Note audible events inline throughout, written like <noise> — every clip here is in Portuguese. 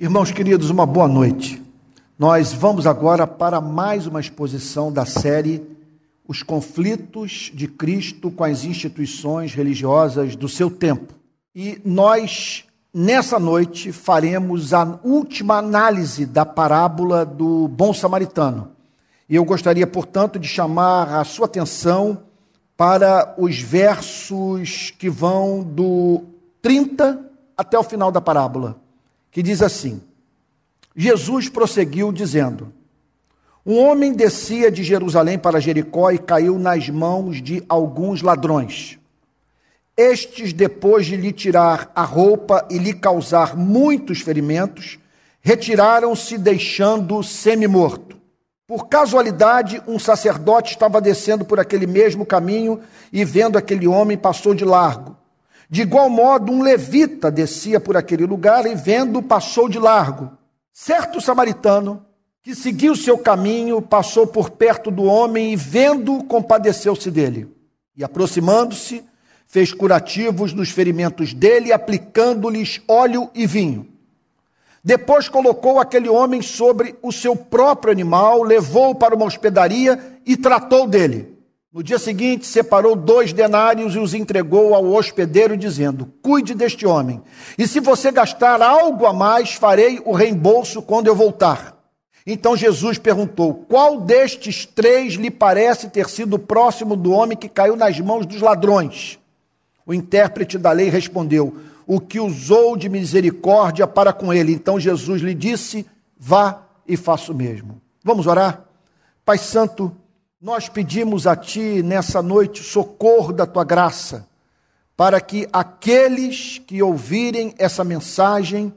Irmãos queridos, uma boa noite. Nós vamos agora para mais uma exposição da série Os Conflitos de Cristo com as Instituições Religiosas do seu tempo. E nós, nessa noite, faremos a última análise da parábola do bom samaritano. E eu gostaria, portanto, de chamar a sua atenção para os versos que vão do 30 até o final da parábola que diz assim: Jesus prosseguiu dizendo: Um homem descia de Jerusalém para Jericó e caiu nas mãos de alguns ladrões. Estes, depois de lhe tirar a roupa e lhe causar muitos ferimentos, retiraram-se, deixando-o semi-morto. Por casualidade, um sacerdote estava descendo por aquele mesmo caminho e, vendo aquele homem, passou de largo. De igual modo, um levita descia por aquele lugar e, vendo, passou de largo. Certo samaritano, que seguiu seu caminho, passou por perto do homem e, vendo, compadeceu-se dele. E, aproximando-se, fez curativos nos ferimentos dele, aplicando-lhes óleo e vinho. Depois colocou aquele homem sobre o seu próprio animal, levou-o para uma hospedaria e tratou dele. No dia seguinte, separou dois denários e os entregou ao hospedeiro, dizendo: Cuide deste homem, e se você gastar algo a mais, farei o reembolso quando eu voltar. Então Jesus perguntou: Qual destes três lhe parece ter sido próximo do homem que caiu nas mãos dos ladrões? O intérprete da lei respondeu: O que usou de misericórdia para com ele. Então Jesus lhe disse: Vá e faça o mesmo. Vamos orar? Pai Santo, nós pedimos a Ti nessa noite socorro da Tua graça, para que aqueles que ouvirem essa mensagem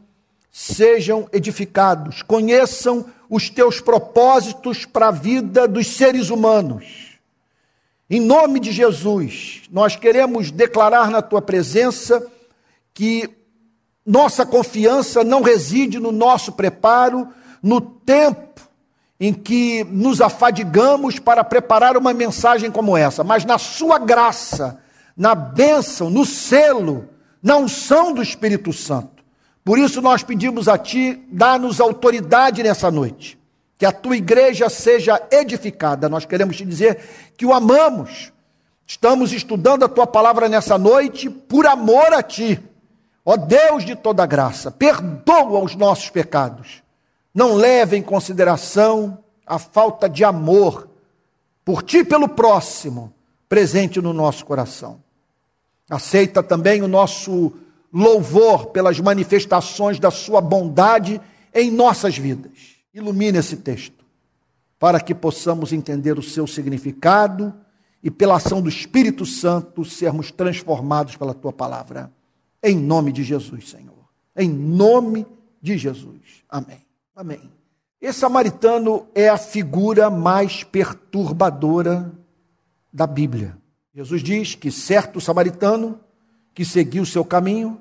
sejam edificados, conheçam os Teus propósitos para a vida dos seres humanos. Em nome de Jesus, nós queremos declarar na Tua presença que nossa confiança não reside no nosso preparo, no tempo em que nos afadigamos para preparar uma mensagem como essa, mas na Sua graça, na bênção, no selo, na unção do Espírito Santo. Por isso nós pedimos a Ti, dá-nos autoridade nessa noite, que a Tua igreja seja edificada. Nós queremos te dizer que o amamos. Estamos estudando a Tua palavra nessa noite por amor a Ti. Ó Deus de toda graça, perdoa os nossos pecados não leva em consideração a falta de amor por ti e pelo próximo presente no nosso coração. Aceita também o nosso louvor pelas manifestações da sua bondade em nossas vidas. Ilumine esse texto, para que possamos entender o seu significado e, pela ação do Espírito Santo, sermos transformados pela tua palavra. Em nome de Jesus, Senhor. Em nome de Jesus. Amém. Amém. Esse samaritano é a figura mais perturbadora da Bíblia. Jesus diz que certo samaritano que seguiu seu caminho,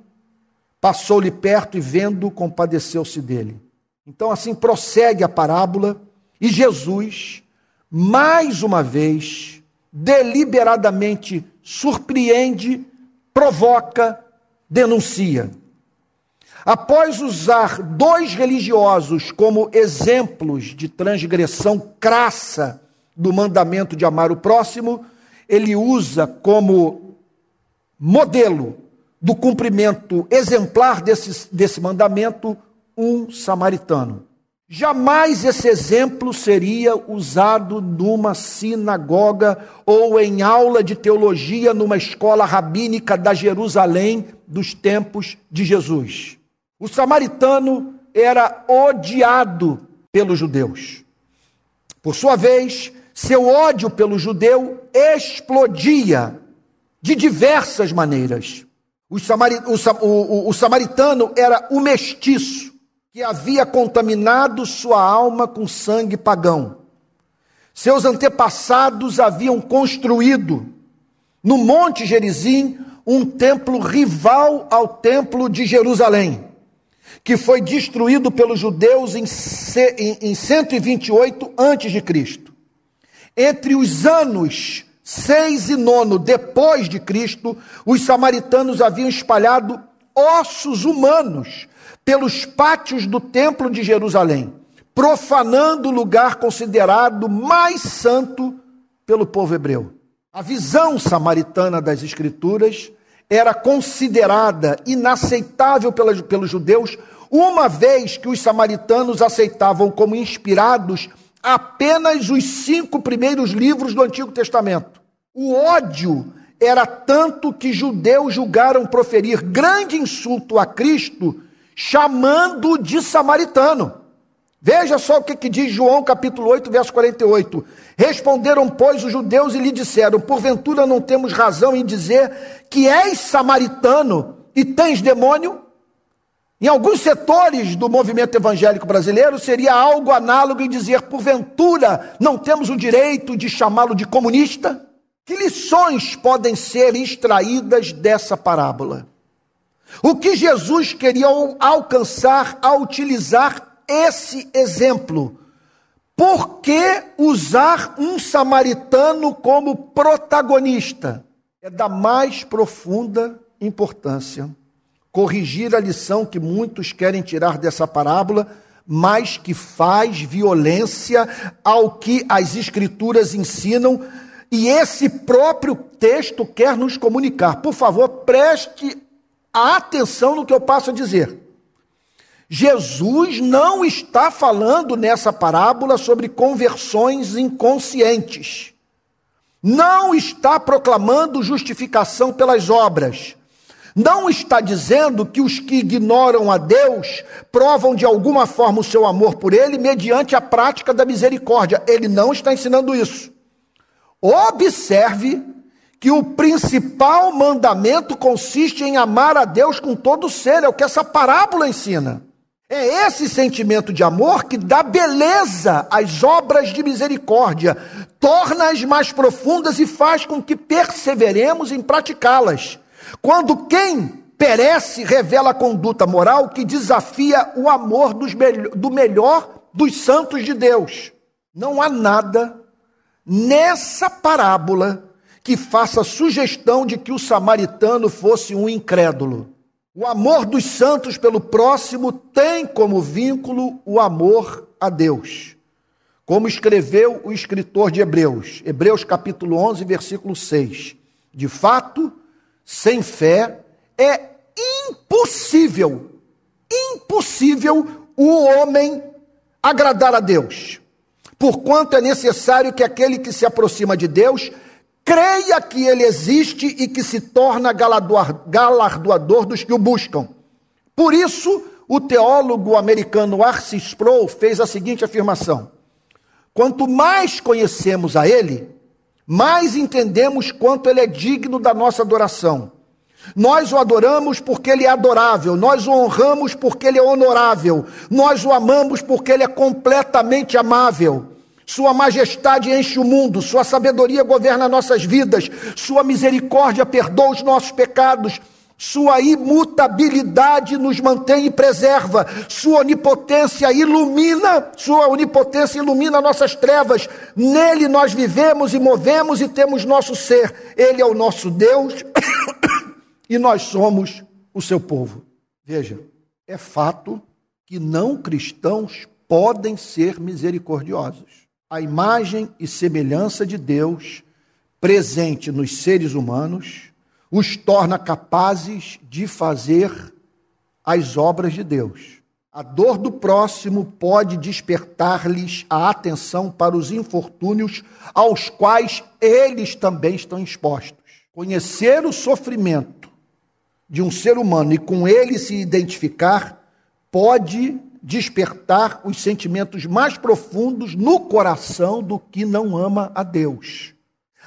passou-lhe perto e vendo, compadeceu-se dele. Então assim prossegue a parábola e Jesus, mais uma vez, deliberadamente surpreende, provoca, denuncia. Após usar dois religiosos como exemplos de transgressão crassa do mandamento de amar o próximo, ele usa como modelo do cumprimento exemplar desse, desse mandamento um samaritano. Jamais esse exemplo seria usado numa sinagoga ou em aula de teologia numa escola rabínica da Jerusalém dos tempos de Jesus. O samaritano era odiado pelos judeus. Por sua vez, seu ódio pelo judeu explodia de diversas maneiras. O, samari, o, o, o samaritano era o mestiço que havia contaminado sua alma com sangue pagão. Seus antepassados haviam construído no Monte Gerizim um templo rival ao templo de Jerusalém que foi destruído pelos judeus em 128 a.C. Entre os anos 6 e 9 depois de Cristo, os samaritanos haviam espalhado ossos humanos pelos pátios do templo de Jerusalém, profanando o lugar considerado mais santo pelo povo hebreu. A visão samaritana das Escrituras era considerada inaceitável pelos judeus, uma vez que os samaritanos aceitavam como inspirados apenas os cinco primeiros livros do Antigo Testamento. O ódio era tanto que judeus julgaram proferir grande insulto a Cristo, chamando de samaritano. Veja só o que, que, diz João capítulo 8, verso 48. Responderam, pois, os judeus e lhe disseram: Porventura não temos razão em dizer que és samaritano e tens demônio? Em alguns setores do movimento evangélico brasileiro seria algo análogo em dizer: Porventura não temos o direito de chamá-lo de comunista? Que lições podem ser extraídas dessa parábola? O que Jesus queria alcançar ao utilizar esse exemplo. Por que usar um samaritano como protagonista? É da mais profunda importância corrigir a lição que muitos querem tirar dessa parábola, mas que faz violência ao que as Escrituras ensinam e esse próprio texto quer nos comunicar. Por favor, preste atenção no que eu passo a dizer. Jesus não está falando nessa parábola sobre conversões inconscientes. Não está proclamando justificação pelas obras. Não está dizendo que os que ignoram a Deus provam de alguma forma o seu amor por Ele mediante a prática da misericórdia. Ele não está ensinando isso. Observe que o principal mandamento consiste em amar a Deus com todo o ser, é o que essa parábola ensina. É esse sentimento de amor que dá beleza às obras de misericórdia, torna-as mais profundas e faz com que perseveremos em praticá-las. Quando quem perece revela a conduta moral que desafia o amor dos do melhor dos santos de Deus. Não há nada nessa parábola que faça sugestão de que o samaritano fosse um incrédulo. O amor dos santos pelo próximo tem como vínculo o amor a Deus. Como escreveu o escritor de Hebreus, Hebreus capítulo 11, versículo 6. De fato, sem fé é impossível, impossível o homem agradar a Deus. Porquanto é necessário que aquele que se aproxima de Deus creia que ele existe e que se torna galardoador dos que o buscam. Por isso, o teólogo americano Arcis Sproul fez a seguinte afirmação: Quanto mais conhecemos a ele, mais entendemos quanto ele é digno da nossa adoração. Nós o adoramos porque ele é adorável, nós o honramos porque ele é honorável, nós o amamos porque ele é completamente amável. Sua majestade enche o mundo, Sua sabedoria governa nossas vidas, Sua misericórdia perdoa os nossos pecados, Sua imutabilidade nos mantém e preserva, Sua onipotência ilumina, Sua onipotência ilumina nossas trevas. Nele nós vivemos e movemos e temos nosso ser. Ele é o nosso Deus <coughs> e nós somos o seu povo. Veja, é fato que não cristãos podem ser misericordiosos a imagem e semelhança de Deus presente nos seres humanos os torna capazes de fazer as obras de Deus. A dor do próximo pode despertar-lhes a atenção para os infortúnios aos quais eles também estão expostos. Conhecer o sofrimento de um ser humano e com ele se identificar pode despertar os sentimentos mais profundos no coração do que não ama a Deus.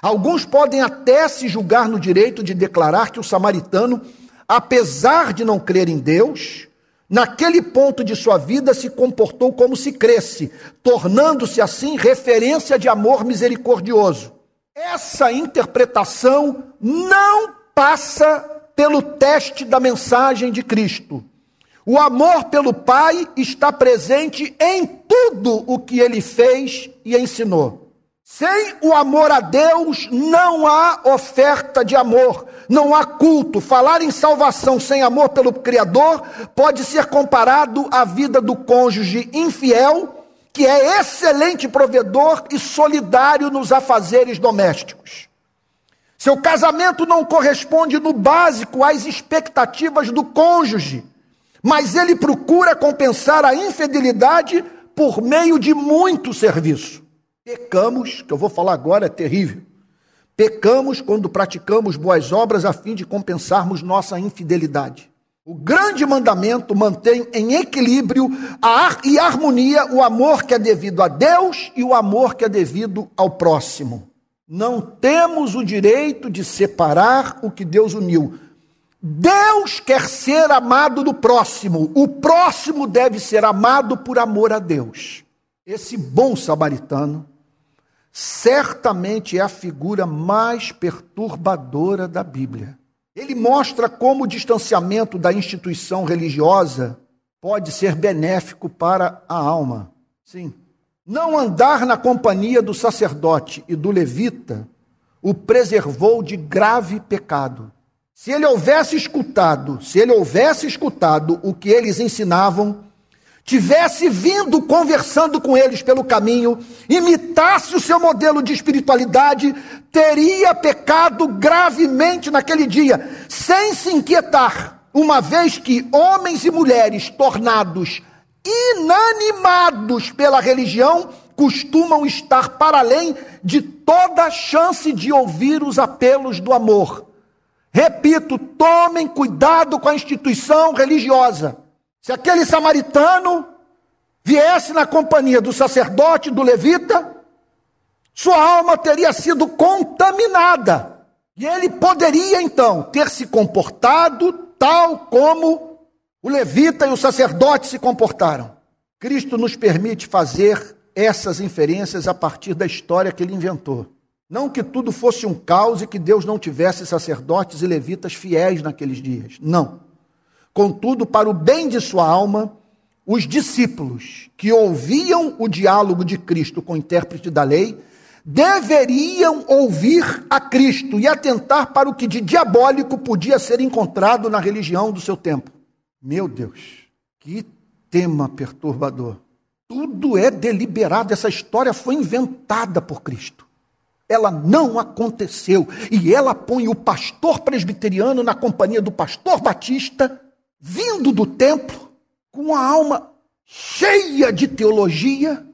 Alguns podem até se julgar no direito de declarar que o samaritano, apesar de não crer em Deus, naquele ponto de sua vida se comportou como se cresce, tornando-se assim referência de amor misericordioso. Essa interpretação não passa pelo teste da mensagem de Cristo. O amor pelo Pai está presente em tudo o que ele fez e ensinou. Sem o amor a Deus, não há oferta de amor, não há culto. Falar em salvação sem amor pelo Criador pode ser comparado à vida do cônjuge infiel, que é excelente provedor e solidário nos afazeres domésticos. Seu casamento não corresponde no básico às expectativas do cônjuge, mas ele procura compensar a infidelidade por meio de muito serviço. Pecamos, que eu vou falar agora é terrível. Pecamos quando praticamos boas obras a fim de compensarmos nossa infidelidade. O grande mandamento mantém em equilíbrio e harmonia o amor que é devido a Deus e o amor que é devido ao próximo. Não temos o direito de separar o que Deus uniu. Deus quer ser amado do próximo, o próximo deve ser amado por amor a Deus. Esse bom samaritano certamente é a figura mais perturbadora da Bíblia. Ele mostra como o distanciamento da instituição religiosa pode ser benéfico para a alma. Sim. Não andar na companhia do sacerdote e do levita o preservou de grave pecado. Se ele houvesse escutado, se ele houvesse escutado o que eles ensinavam, tivesse vindo conversando com eles pelo caminho, imitasse o seu modelo de espiritualidade, teria pecado gravemente naquele dia, sem se inquietar, uma vez que homens e mulheres tornados inanimados pela religião costumam estar para além de toda chance de ouvir os apelos do amor. Repito, tomem cuidado com a instituição religiosa. Se aquele samaritano viesse na companhia do sacerdote, do levita, sua alma teria sido contaminada. E ele poderia então ter se comportado tal como o levita e o sacerdote se comportaram. Cristo nos permite fazer essas inferências a partir da história que ele inventou. Não que tudo fosse um caos e que Deus não tivesse sacerdotes e levitas fiéis naqueles dias. Não. Contudo, para o bem de sua alma, os discípulos que ouviam o diálogo de Cristo com o intérprete da lei deveriam ouvir a Cristo e atentar para o que de diabólico podia ser encontrado na religião do seu tempo. Meu Deus, que tema perturbador. Tudo é deliberado, essa história foi inventada por Cristo. Ela não aconteceu. E ela põe o pastor presbiteriano na companhia do pastor batista vindo do templo com a alma cheia de teologia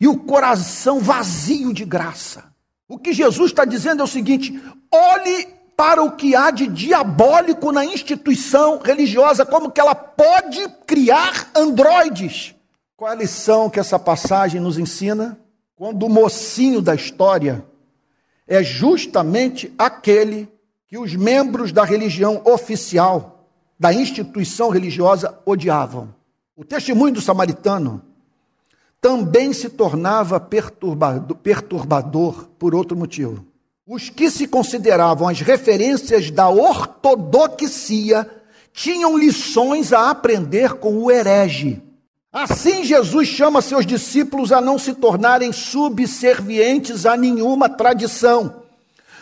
e o coração vazio de graça. O que Jesus está dizendo é o seguinte: olhe para o que há de diabólico na instituição religiosa, como que ela pode criar androides. Qual é a lição que essa passagem nos ensina? Quando o mocinho da história é justamente aquele que os membros da religião oficial da instituição religiosa odiavam. O testemunho do samaritano também se tornava perturbador, perturbador por outro motivo. Os que se consideravam as referências da ortodoxia tinham lições a aprender com o herege. Assim, Jesus chama seus discípulos a não se tornarem subservientes a nenhuma tradição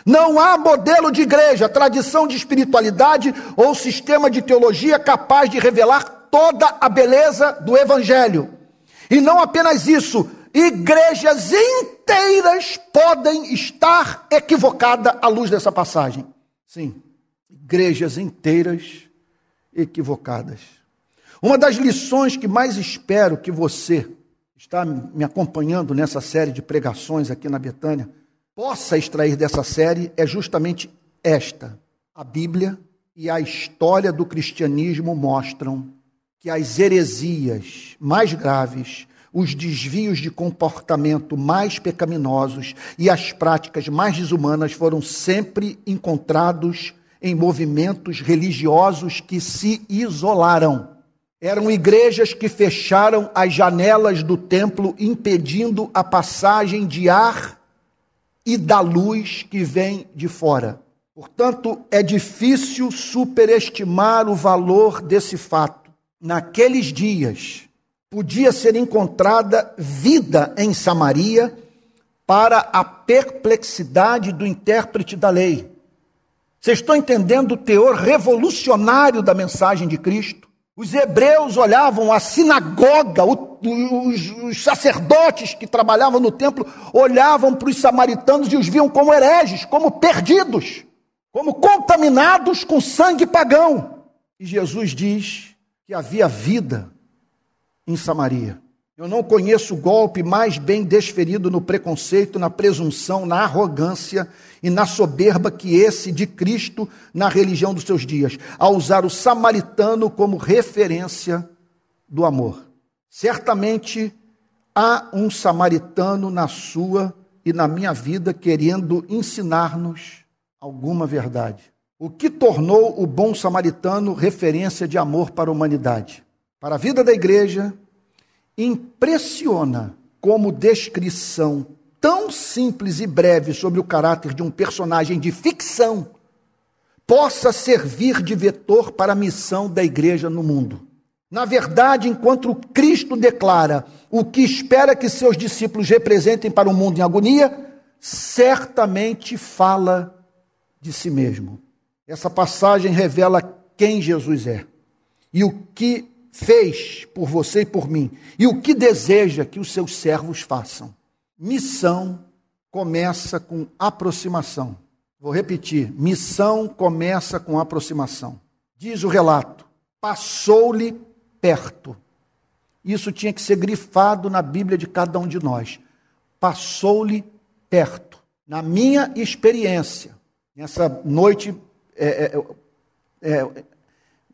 não há modelo de igreja, tradição de espiritualidade ou sistema de teologia capaz de revelar toda a beleza do Evangelho. E não apenas isso, igrejas inteiras podem estar equivocadas à luz dessa passagem. Sim, igrejas inteiras equivocadas. Uma das lições que mais espero que você está me acompanhando nessa série de pregações aqui na Betânia possa extrair dessa série é justamente esta. A Bíblia e a história do cristianismo mostram que as heresias mais graves, os desvios de comportamento mais pecaminosos e as práticas mais desumanas foram sempre encontrados em movimentos religiosos que se isolaram. Eram igrejas que fecharam as janelas do templo, impedindo a passagem de ar e da luz que vem de fora. Portanto, é difícil superestimar o valor desse fato. Naqueles dias, podia ser encontrada vida em Samaria, para a perplexidade do intérprete da lei. Vocês estão entendendo o teor revolucionário da mensagem de Cristo? Os hebreus olhavam a sinagoga, os, os, sacerdotes que trabalhavam no templo olhavam para os samaritanos e os viam como hereges, como perdidos, como contaminados com sangue pagão. E Jesus diz que havia vida em Samaria. Eu não conheço golpe mais bem desferido no preconceito, na presunção, na arrogância e na soberba que esse de Cristo na religião dos seus dias, a usar o samaritano como referência do amor. Certamente há um samaritano na sua e na minha vida querendo ensinar-nos alguma verdade. O que tornou o bom samaritano referência de amor para a humanidade? Para a vida da igreja, impressiona como descrição tão simples e breve sobre o caráter de um personagem de ficção possa servir de vetor para a missão da igreja no mundo. Na verdade, enquanto Cristo declara o que espera que seus discípulos representem para o mundo em agonia, certamente fala de si mesmo. Essa passagem revela quem Jesus é e o que fez por você e por mim, e o que deseja que os seus servos façam. Missão começa com aproximação. Vou repetir: missão começa com aproximação. Diz o relato: passou-lhe perto. Isso tinha que ser grifado na Bíblia de cada um de nós. Passou-lhe perto. Na minha experiência, nessa noite, é, é, é,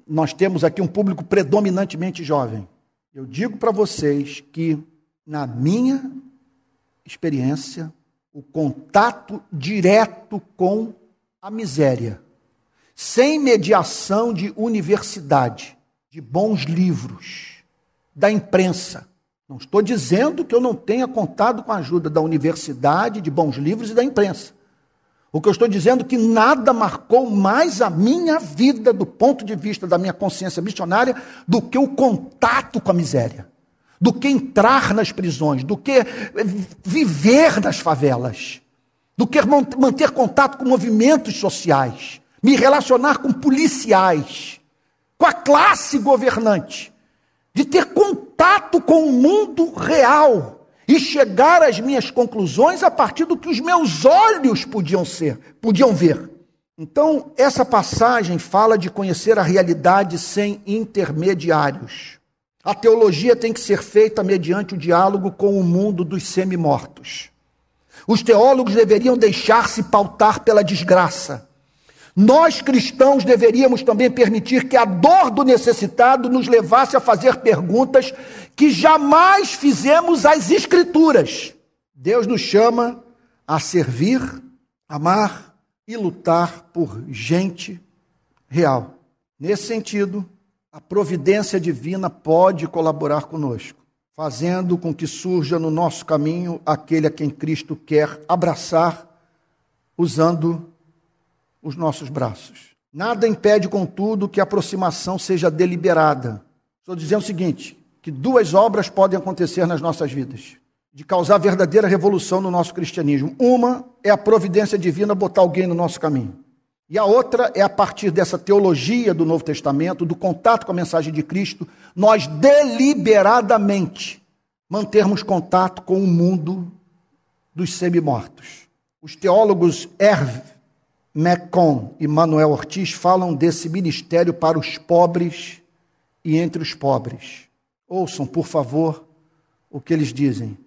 nós temos aqui um público predominantemente jovem. Eu digo para vocês que, na minha experiência, o contato direto com a miséria, sem mediação de universidade, de bons livros, da imprensa. Não estou dizendo que eu não tenha contado com a ajuda da universidade, de bons livros e da imprensa. O que eu estou dizendo é que nada marcou mais a minha vida do ponto de vista da minha consciência missionária do que o contato com a miséria, do que entrar nas prisões, do que viver nas favelas, do que manter contato com movimentos sociais, me relacionar com policiais, com a classe governante, de ter contato com o mundo real e chegar às minhas conclusões a partir do que os meus olhos podiam ser, podiam ver. Então, essa passagem fala de conhecer a realidade sem intermediários. A teologia tem que ser feita mediante o diálogo com o mundo dos semi-mortos. Os teólogos deveriam deixar-se pautar pela desgraça nós cristãos deveríamos também permitir que a dor do necessitado nos levasse a fazer perguntas que jamais fizemos às Escrituras. Deus nos chama a servir, amar e lutar por gente real. Nesse sentido, a providência divina pode colaborar conosco, fazendo com que surja no nosso caminho aquele a quem Cristo quer abraçar, usando os nossos braços. Nada impede, contudo, que a aproximação seja deliberada. Estou dizendo o seguinte: que duas obras podem acontecer nas nossas vidas, de causar verdadeira revolução no nosso cristianismo. Uma é a providência divina botar alguém no nosso caminho. E a outra é a partir dessa teologia do Novo Testamento, do contato com a mensagem de Cristo, nós deliberadamente mantermos contato com o mundo dos semi-mortos. Os teólogos Erv Mecon e Manuel Ortiz falam desse ministério para os pobres e entre os pobres. Ouçam, por favor, o que eles dizem.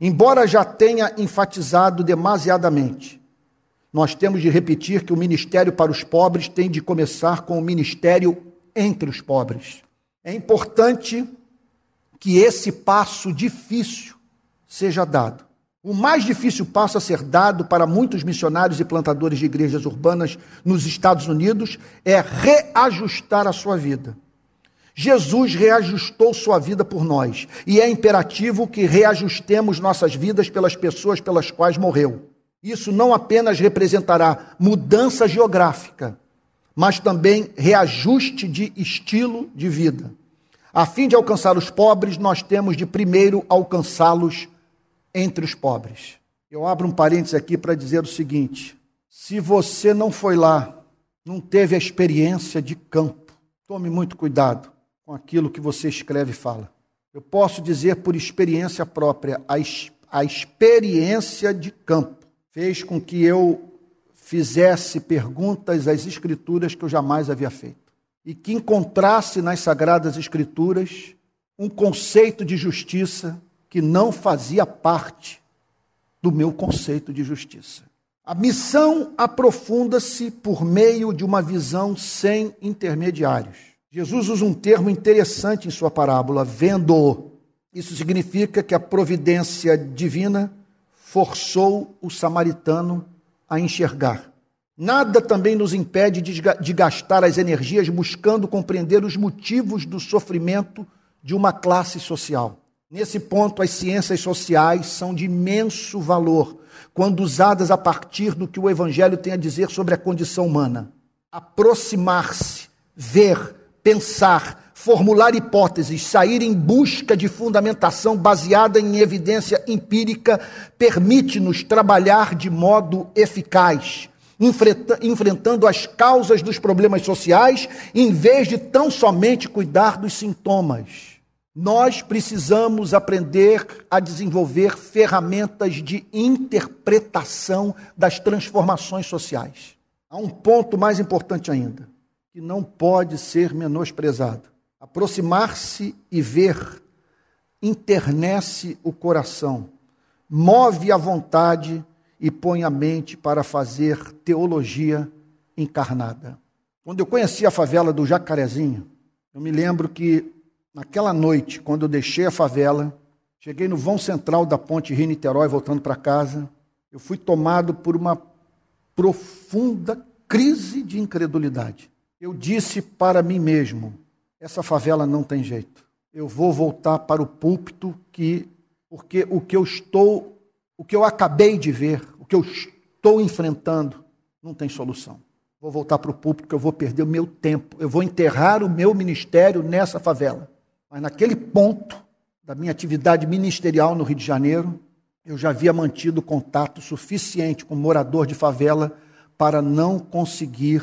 Embora já tenha enfatizado demasiadamente, nós temos de repetir que o ministério para os pobres tem de começar com o ministério entre os pobres. É importante que esse passo difícil seja dado. O mais difícil passo a ser dado para muitos missionários e plantadores de igrejas urbanas nos Estados Unidos é reajustar a sua vida. Jesus reajustou sua vida por nós e é imperativo que reajustemos nossas vidas pelas pessoas pelas quais morreu. Isso não apenas representará mudança geográfica, mas também reajuste de estilo de vida. A fim de alcançar os pobres, nós temos de primeiro alcançá-los entre os pobres. Eu abro um parênteses aqui para dizer o seguinte: se você não foi lá, não teve a experiência de campo, tome muito cuidado com aquilo que você escreve e fala. Eu posso dizer por experiência própria, a, a experiência de campo fez com que eu fizesse perguntas às Escrituras que eu jamais havia feito. E que encontrasse nas Sagradas Escrituras um conceito de justiça que não fazia parte do meu conceito de justiça. A missão aprofunda-se por meio de uma visão sem intermediários. Jesus usa um termo interessante em sua parábola, vendo-o. Isso significa que a providência divina forçou o samaritano a enxergar. Nada também nos impede de gastar as energias buscando compreender os motivos do sofrimento de uma classe social. Nesse ponto, as ciências sociais são de imenso valor quando usadas a partir do que o Evangelho tem a dizer sobre a condição humana. Aproximar-se, ver, pensar, formular hipóteses, sair em busca de fundamentação baseada em evidência empírica permite-nos trabalhar de modo eficaz, enfrentando as causas dos problemas sociais, em vez de tão somente cuidar dos sintomas. Nós precisamos aprender a desenvolver ferramentas de interpretação das transformações sociais. Há um ponto mais importante ainda, que não pode ser menosprezado. Aproximar-se e ver internece o coração, move a vontade e põe a mente para fazer teologia encarnada. Quando eu conheci a favela do Jacarezinho, eu me lembro que naquela noite, quando eu deixei a favela, cheguei no vão central da ponte Rio-Niterói, voltando para casa, eu fui tomado por uma profunda crise de incredulidade. Eu disse para mim mesmo: essa favela não tem jeito. Eu vou voltar para o púlpito que porque o que eu estou, o que eu acabei de ver, o que eu estou enfrentando, não tem solução. Vou voltar para o púlpito que eu vou perder o meu tempo. Eu vou enterrar o meu ministério nessa favela. Mas naquele ponto da minha atividade ministerial no Rio de Janeiro, eu já havia mantido contato suficiente com morador de favela para não conseguir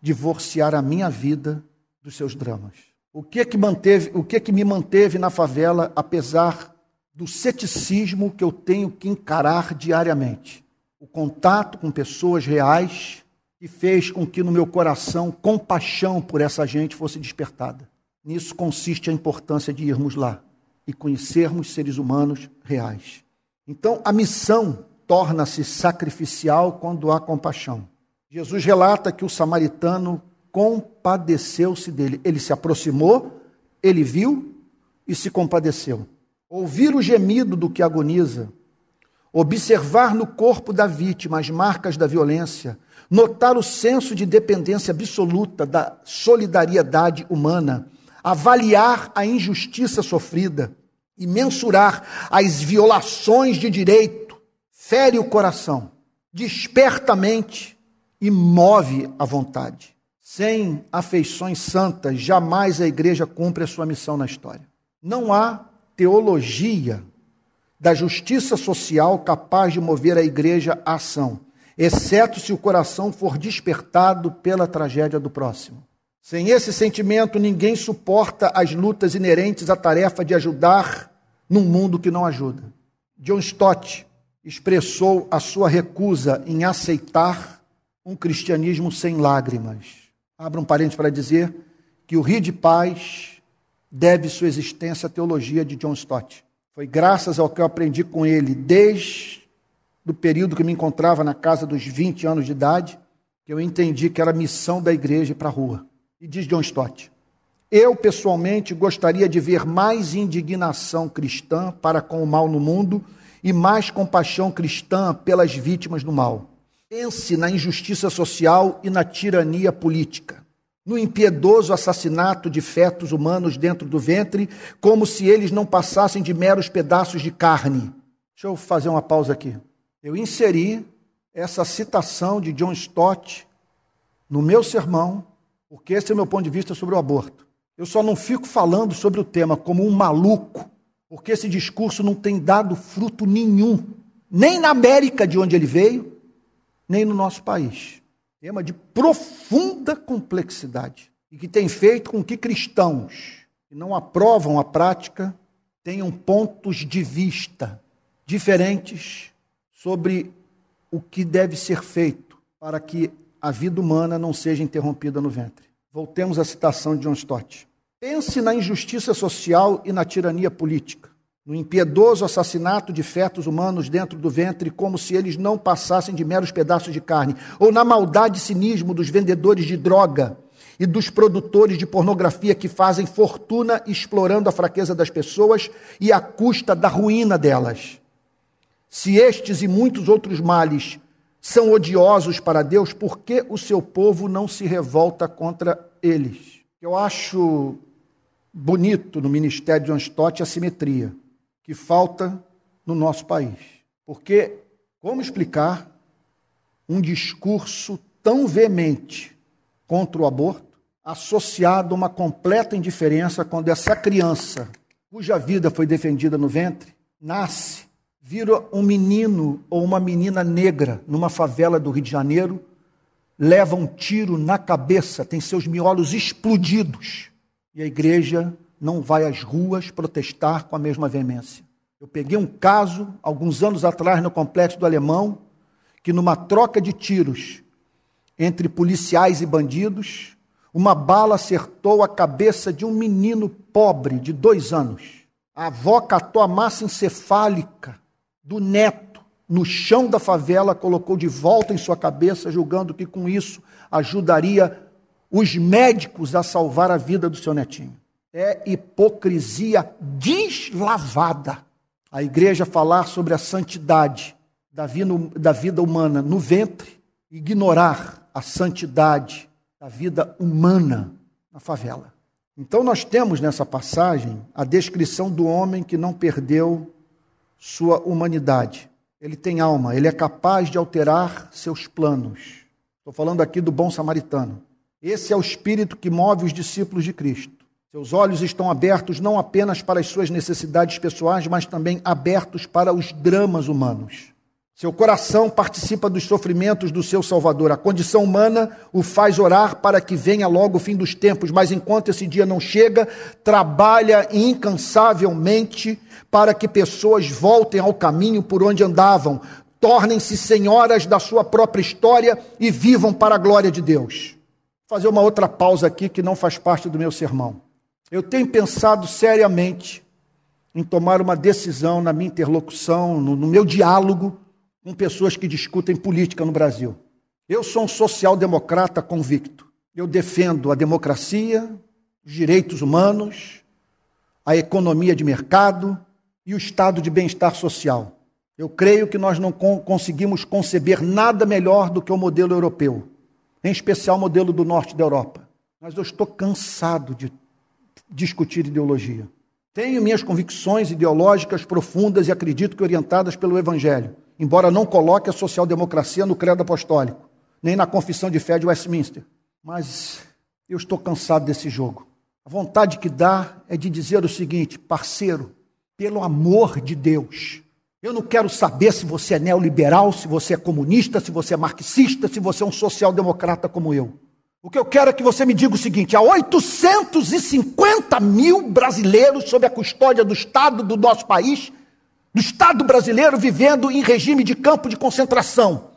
divorciar a minha vida dos seus dramas. O que é que manteve, o que é que me manteve na favela apesar do ceticismo que eu tenho que encarar diariamente? O contato com pessoas reais que fez com que no meu coração compaixão por essa gente fosse despertada. Nisso consiste a importância de irmos lá e conhecermos seres humanos reais. Então, a missão torna-se sacrificial quando há compaixão. Jesus relata que o samaritano compadeceu-se dele. Ele se aproximou, ele viu e se compadeceu. Ouvir o gemido do que agoniza, observar no corpo da vítima as marcas da violência, notar o senso de dependência absoluta da solidariedade humana, avaliar a injustiça sofrida e mensurar as violações de direito, fere o coração, desperta a mente e move a vontade. Sem afeições santas, jamais a igreja cumpre a sua missão na história. Não há teologia da justiça social capaz de mover a igreja à ação, exceto se o coração for despertado pela tragédia do próximo. Sem esse sentimento, ninguém suporta as lutas inerentes à tarefa de ajudar num mundo que não ajuda. John Stott expressou a sua recusa em aceitar um cristianismo sem lágrimas. Abra um parênteses para dizer que o Rio de Paz deve sua existência à teologia de John Stott. Foi graças ao que eu aprendi com ele desde o período que me encontrava na casa dos 20 anos de idade, que eu entendi que era missão da igreja para a rua. E diz John Stott: Eu, pessoalmente, gostaria de ver mais indignação cristã para com o mal no mundo e mais compaixão cristã pelas vítimas do mal. Pense na injustiça social e na tirania política, no impiedoso assassinato de fetos humanos dentro do ventre, como se eles não passassem de meros pedaços de carne. Deixa eu fazer uma pausa aqui. Eu inseri essa citação de John Stott no meu sermão porque esse é o meu ponto de vista sobre o aborto. Eu só não fico falando sobre o tema como um maluco, porque esse discurso não tem dado fruto nenhum nem na América de onde ele veio, nem no nosso país. Tema de profunda complexidade e que tem feito com que cristãos que não aprovam a prática tenham pontos de vista diferentes sobre o que deve ser feito para que a vida humana não seja interrompida no ventre. Voltemos à citação de John Stott. Pense na injustiça social e na tirania política, no impiedoso assassinato de fetos humanos dentro do ventre, como se eles não passassem de meros pedaços de carne, ou na maldade e cinismo dos vendedores de droga e dos produtores de pornografia que fazem fortuna explorando a fraqueza das pessoas e a custa da ruína delas. Se estes e muitos outros males são odiosos para Deus, por que o seu povo não se revolta contra eles? Eu acho bonito no ministério de John Stott a simetria que falta no nosso país. Porque como explicar um discurso tão veemente contra o aborto associado a uma completa indiferença quando essa criança, cuja vida foi defendida no ventre, nasce, vira um menino ou uma menina negra numa favela do Rio de Janeiro, leva um tiro na cabeça, tem seus miolos explodidos, e a igreja não vai às ruas protestar com a mesma veemência. Eu peguei um caso, alguns anos atrás, no Complexo do Alemão, que numa troca de tiros entre policiais e bandidos, uma bala acertou a cabeça de um menino pobre de dois anos. A avó catou a massa encefálica do neto no chão da favela, colocou de volta em sua cabeça, julgando que com isso ajudaria os médicos a salvar a vida do seu netinho. É hipocrisia deslavada. A igreja falar sobre a santidade da vida, da vida humana no ventre, ignorar a santidade da vida humana na favela. Então, nós temos nessa passagem a descrição do homem que não perdeu sua humanidade. Ele tem alma, ele é capaz de alterar seus planos. Estou falando aqui do bom samaritano. Esse é o espírito que move os discípulos de Cristo. Seus olhos estão abertos não apenas para as suas necessidades pessoais, mas também abertos para os dramas humanos. Seu coração participa dos sofrimentos do seu Salvador. A condição humana o faz orar para que venha logo o fim dos tempos, mas enquanto esse dia não chega, trabalha incansavelmente para que pessoas voltem ao caminho por onde andavam, tornem-se senhoras da sua própria história e vivam para a glória de Deus. Vou fazer uma outra pausa aqui que não faz parte do meu sermão. Eu tenho pensado seriamente em tomar uma decisão na minha interlocução, no, no meu diálogo com pessoas que discutem política no Brasil. Eu sou um social-democrata convicto. Eu defendo a democracia, os direitos humanos, a economia de mercado e o estado de bem-estar social. Eu creio que nós não conseguimos conceber nada melhor do que o modelo europeu, em especial o modelo do norte da Europa. Mas eu estou cansado de discutir ideologia. Tenho minhas convicções ideológicas profundas e acredito que orientadas pelo Evangelho embora não coloque a social-democracia no credo apostólico, nem na confissão de fé de Westminster. Mas eu estou cansado desse jogo. A vontade que dá é de dizer o seguinte, parceiro, pelo amor de Deus, eu não quero saber se você é neoliberal, se você é comunista, se você é marxista, se você é um social-democrata como eu. O que eu quero é que você me diga o seguinte: há 850 mil brasileiros sob a custódia do Estado do nosso país do Estado brasileiro vivendo em regime de campo de concentração.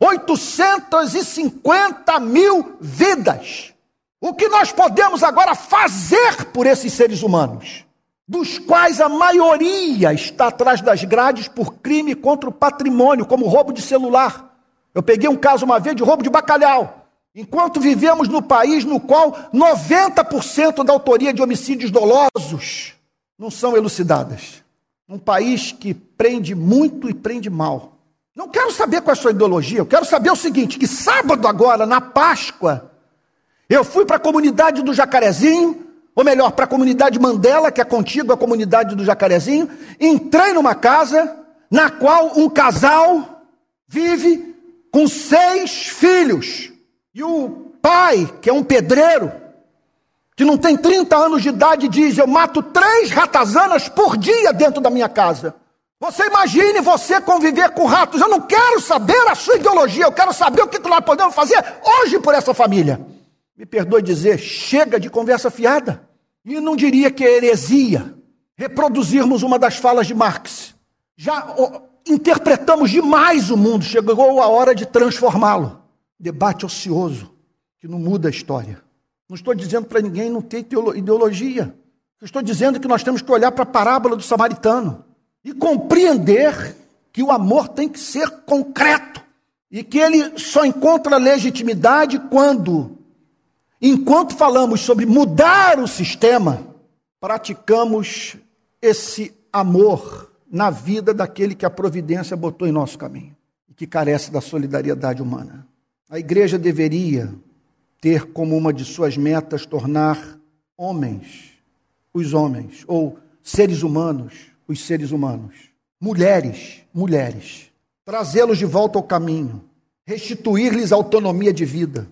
850 mil vidas. O que nós podemos agora fazer por esses seres humanos, dos quais a maioria está atrás das grades por crime contra o patrimônio, como roubo de celular. Eu peguei um caso uma vez de roubo de bacalhau. Enquanto vivemos no país no qual 90% da autoria de homicídios dolosos não são elucidadas um país que prende muito e prende mal. Não quero saber qual é a sua ideologia, eu quero saber o seguinte: que sábado agora, na Páscoa, eu fui para a comunidade do Jacarezinho, ou melhor, para a comunidade Mandela, que é contigo a comunidade do Jacarezinho, entrei numa casa na qual um casal vive com seis filhos. E o pai, que é um pedreiro, que não tem 30 anos de idade, diz: Eu mato três ratazanas por dia dentro da minha casa. Você imagine você conviver com ratos. Eu não quero saber a sua ideologia, eu quero saber o que nós podemos fazer hoje por essa família. Me perdoe dizer, chega de conversa fiada. E não diria que é heresia reproduzirmos uma das falas de Marx. Já interpretamos demais o mundo, chegou a hora de transformá-lo. Debate ocioso, que não muda a história. Não estou dizendo para ninguém não ter ideologia. estou dizendo que nós temos que olhar para a parábola do samaritano e compreender que o amor tem que ser concreto e que ele só encontra legitimidade quando, enquanto falamos sobre mudar o sistema, praticamos esse amor na vida daquele que a providência botou em nosso caminho e que carece da solidariedade humana. A igreja deveria ter como uma de suas metas tornar homens os homens, ou seres humanos os seres humanos, mulheres, mulheres, trazê-los de volta ao caminho, restituir-lhes autonomia de vida,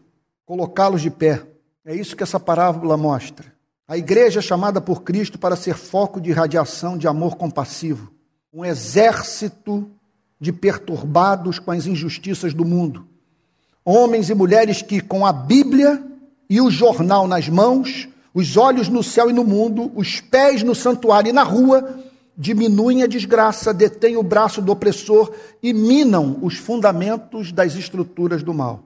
colocá-los de pé. É isso que essa parábola mostra. A igreja é chamada por Cristo para ser foco de radiação de amor compassivo um exército de perturbados com as injustiças do mundo. Homens e mulheres que, com a Bíblia e o jornal nas mãos, os olhos no céu e no mundo, os pés no santuário e na rua, diminuem a desgraça, detêm o braço do opressor e minam os fundamentos das estruturas do mal.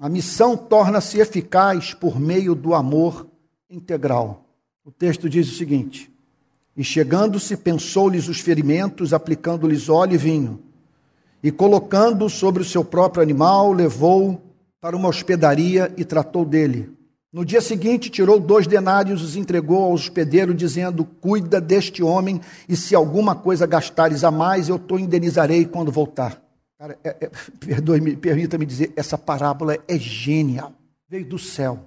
A missão torna-se eficaz por meio do amor integral. O texto diz o seguinte: e chegando-se, pensou-lhes os ferimentos, aplicando-lhes óleo e vinho. E colocando sobre o seu próprio animal, levou para uma hospedaria e tratou dele. No dia seguinte, tirou dois denários e os entregou ao hospedeiro, dizendo: Cuida deste homem, e se alguma coisa gastares a mais, eu te indenizarei quando voltar. Cara, é, é, <laughs> perdoe-me, permita-me dizer, essa parábola é genial. Veio do céu.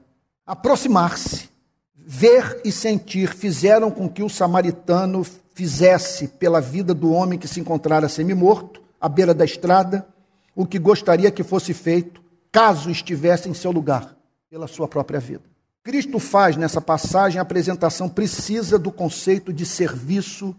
Aproximar-se ver e sentir fizeram com que o samaritano fizesse pela vida do homem que se encontrara semi-morto, à beira da estrada, o que gostaria que fosse feito, caso estivesse em seu lugar, pela sua própria vida. Cristo faz nessa passagem a apresentação precisa do conceito de serviço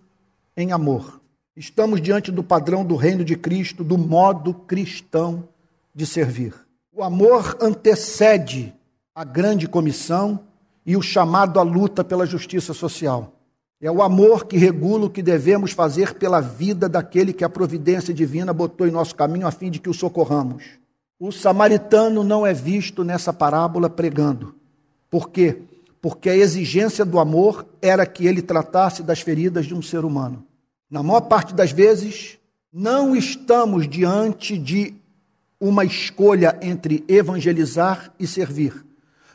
em amor. Estamos diante do padrão do reino de Cristo, do modo cristão de servir. O amor antecede a grande comissão e o chamado à luta pela justiça social. É o amor que regula o que devemos fazer pela vida daquele que a providência divina botou em nosso caminho a fim de que o socorramos. O samaritano não é visto nessa parábola pregando. Por quê? Porque a exigência do amor era que ele tratasse das feridas de um ser humano. Na maior parte das vezes, não estamos diante de uma escolha entre evangelizar e servir.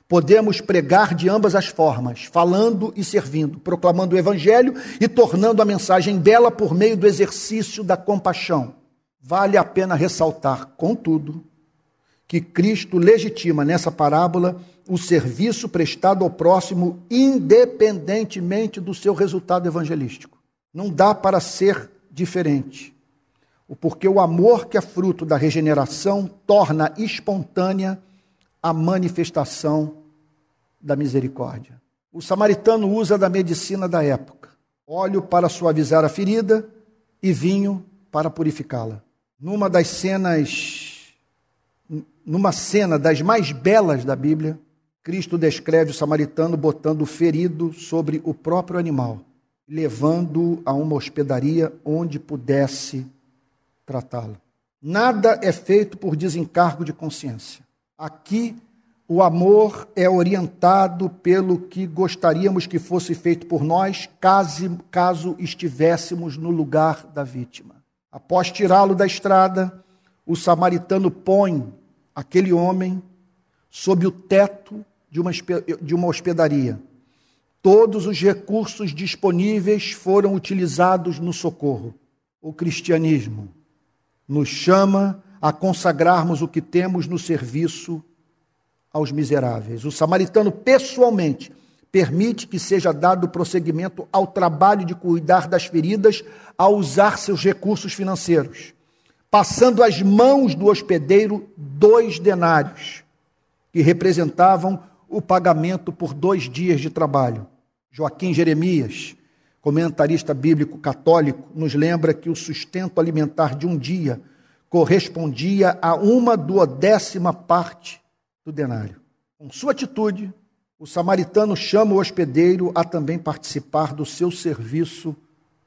Podemos pregar de ambas as formas, falando e servindo, proclamando o Evangelho e tornando a mensagem bela por meio do exercício da compaixão. Vale a pena ressaltar, contudo, que Cristo legitima nessa parábola o serviço prestado ao próximo, independentemente do seu resultado evangelístico. Não dá para ser diferente. Porque o amor que é fruto da regeneração torna espontânea a manifestação da misericórdia. O samaritano usa da medicina da época: óleo para suavizar a ferida e vinho para purificá-la. Numa das cenas, numa cena das mais belas da Bíblia, Cristo descreve o samaritano botando o ferido sobre o próprio animal, levando-o a uma hospedaria onde pudesse tratá-lo. Nada é feito por desencargo de consciência. Aqui, o amor é orientado pelo que gostaríamos que fosse feito por nós, caso, caso estivéssemos no lugar da vítima. Após tirá-lo da estrada, o samaritano põe aquele homem sob o teto de uma, hospedaria. Todos os recursos disponíveis foram utilizados no socorro. O cristianismo nos chama a consagrarmos o que temos no serviço aos miseráveis. O samaritano, pessoalmente, permite que seja dado prosseguimento ao trabalho de cuidar das feridas ao usar seus recursos financeiros, passando às mãos do hospedeiro dois denários, que representavam o pagamento por dois dias de trabalho. Joaquim Jeremias comentarista bíblico católico, nos lembra que o sustento alimentar de um dia correspondia a uma duodécima parte do denário. Com sua atitude, o samaritano chama o hospedeiro a também participar do seu serviço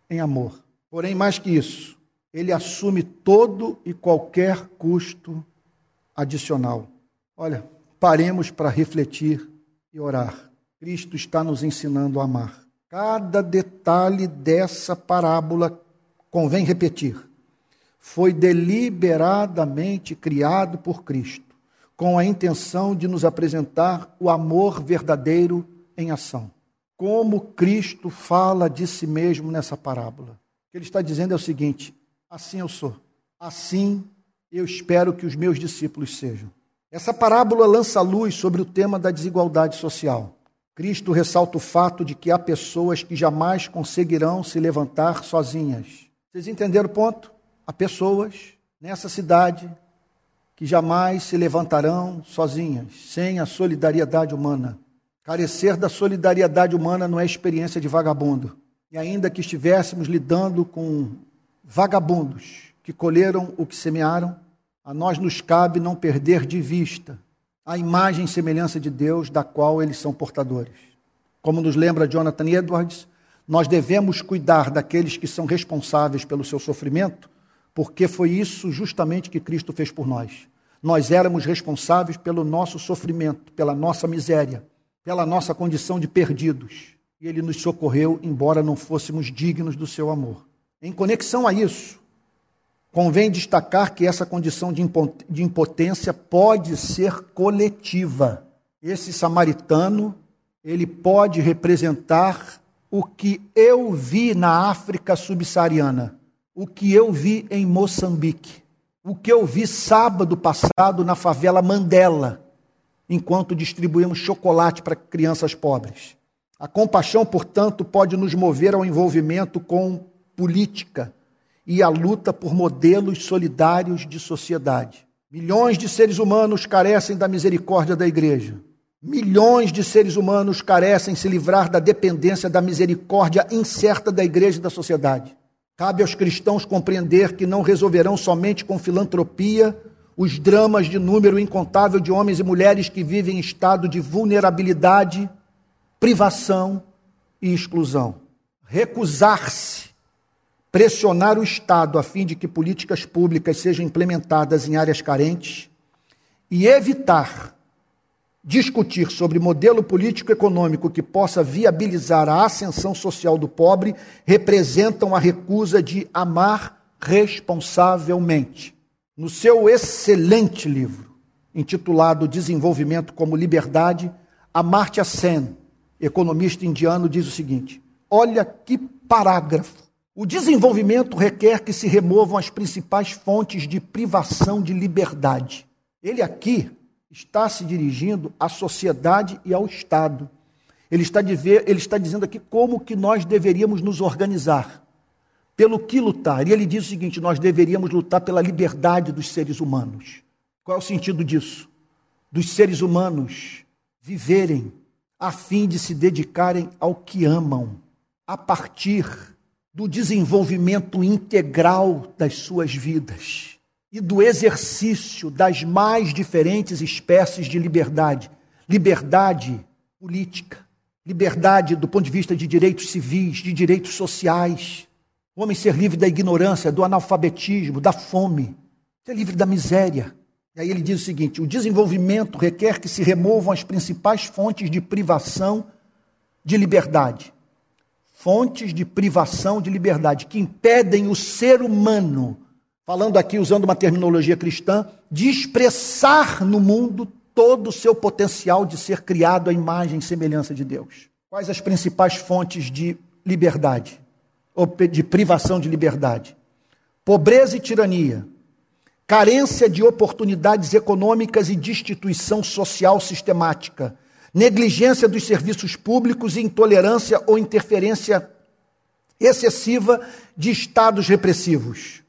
em amor. Porém, mais que isso, ele assume todo e qualquer custo adicional. Olha, paremos para refletir e orar. Cristo está nos ensinando a amar. Cada detalhe dessa parábola convém repetir. Foi deliberadamente criado por Cristo, com a intenção de nos apresentar o amor verdadeiro em ação. Como Cristo fala de si mesmo nessa parábola. O que ele está dizendo é o seguinte: assim eu sou, assim eu espero que os meus discípulos sejam. Essa parábola lança luz sobre o tema da desigualdade social. Cristo ressalta o fato de que há pessoas que jamais conseguirão se levantar sozinhas. Vocês entenderam o ponto? Há pessoas nessa cidade que jamais se levantarão sozinhas, sem a solidariedade humana. Carecer da solidariedade humana não é experiência de vagabundo. E ainda que estivéssemos lidando com vagabundos que colheram o que semearam, a nós nos cabe não perder de vista a imagem e semelhança de Deus da qual eles são portadores. Como nos lembra Jonathan Edwards, nós devemos cuidar daqueles que são responsáveis pelo seu sofrimento, porque foi isso justamente que Cristo fez por nós. Nós éramos responsáveis pelo nosso sofrimento, pela nossa miséria, pela nossa condição de perdidos. E ele nos socorreu, embora não fôssemos dignos do seu amor. Em conexão a isso, Convém destacar que essa condição de impotência pode ser coletiva. Esse samaritano, ele pode representar o que eu vi na África subsaariana, o que eu vi em Moçambique, o que eu vi sábado passado na favela Mandela, enquanto distribuímos chocolate para crianças pobres. A compaixão, portanto, pode nos mover ao envolvimento com política, e a luta por modelos solidários de sociedade. Milhões de seres humanos carecem da misericórdia da igreja. Milhões de seres humanos carecem se livrar da dependência da misericórdia incerta da igreja e da sociedade. Cabe aos cristãos compreender que não resolverão somente com filantropia os dramas de número incontável de homens e mulheres que vivem em estado de vulnerabilidade, privação e exclusão. Recusar-se pressionar o Estado a fim de que políticas públicas sejam implementadas em áreas carentes e evitar discutir sobre modelo político-econômico que possa viabilizar a ascensão social do pobre representam a recusa de amar responsavelmente. No seu excelente livro, intitulado Desenvolvimento como Liberdade, Amartya Sen, economista indiano, diz o seguinte: olha que parágrafo o desenvolvimento requer que se removam as principais fontes de privação de liberdade. Ele aqui está se dirigindo à sociedade e ao Estado. Ele está, ele está dizendo aqui como que nós deveríamos nos organizar, pelo que lutar. E ele diz o seguinte: nós deveríamos lutar pela liberdade dos seres humanos. Qual é o sentido disso? Dos seres humanos viverem a fim de se dedicarem ao que amam, a partir do desenvolvimento integral das suas vidas e do exercício das mais diferentes espécies de liberdade. Liberdade política, liberdade do ponto de vista de direitos civis, de direitos sociais. O homem ser livre da ignorância, do analfabetismo, da fome, ser livre da miséria. E aí ele diz o seguinte: o desenvolvimento requer que se removam as principais fontes de privação de liberdade fontes de privação de liberdade que impedem o ser humano, falando aqui usando uma terminologia cristã, de expressar no mundo todo o seu potencial de ser criado à imagem e semelhança de Deus. Quais as principais fontes de liberdade ou de privação de liberdade? Pobreza e tirania, carência de oportunidades econômicas e destituição social sistemática negligência dos serviços públicos e intolerância ou interferência excessiva de estados repressivos.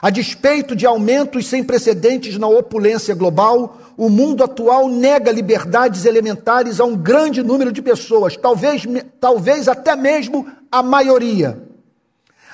A despeito de aumentos sem precedentes na opulência global, o mundo atual nega liberdades elementares a um grande número de pessoas, talvez, talvez até mesmo a maioria.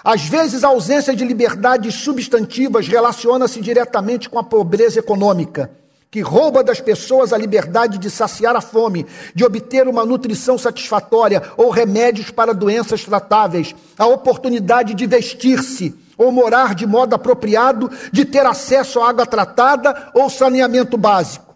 Às vezes, a ausência de liberdades substantivas relaciona-se diretamente com a pobreza econômica, que rouba das pessoas a liberdade de saciar a fome, de obter uma nutrição satisfatória ou remédios para doenças tratáveis, a oportunidade de vestir-se ou morar de modo apropriado, de ter acesso à água tratada ou saneamento básico.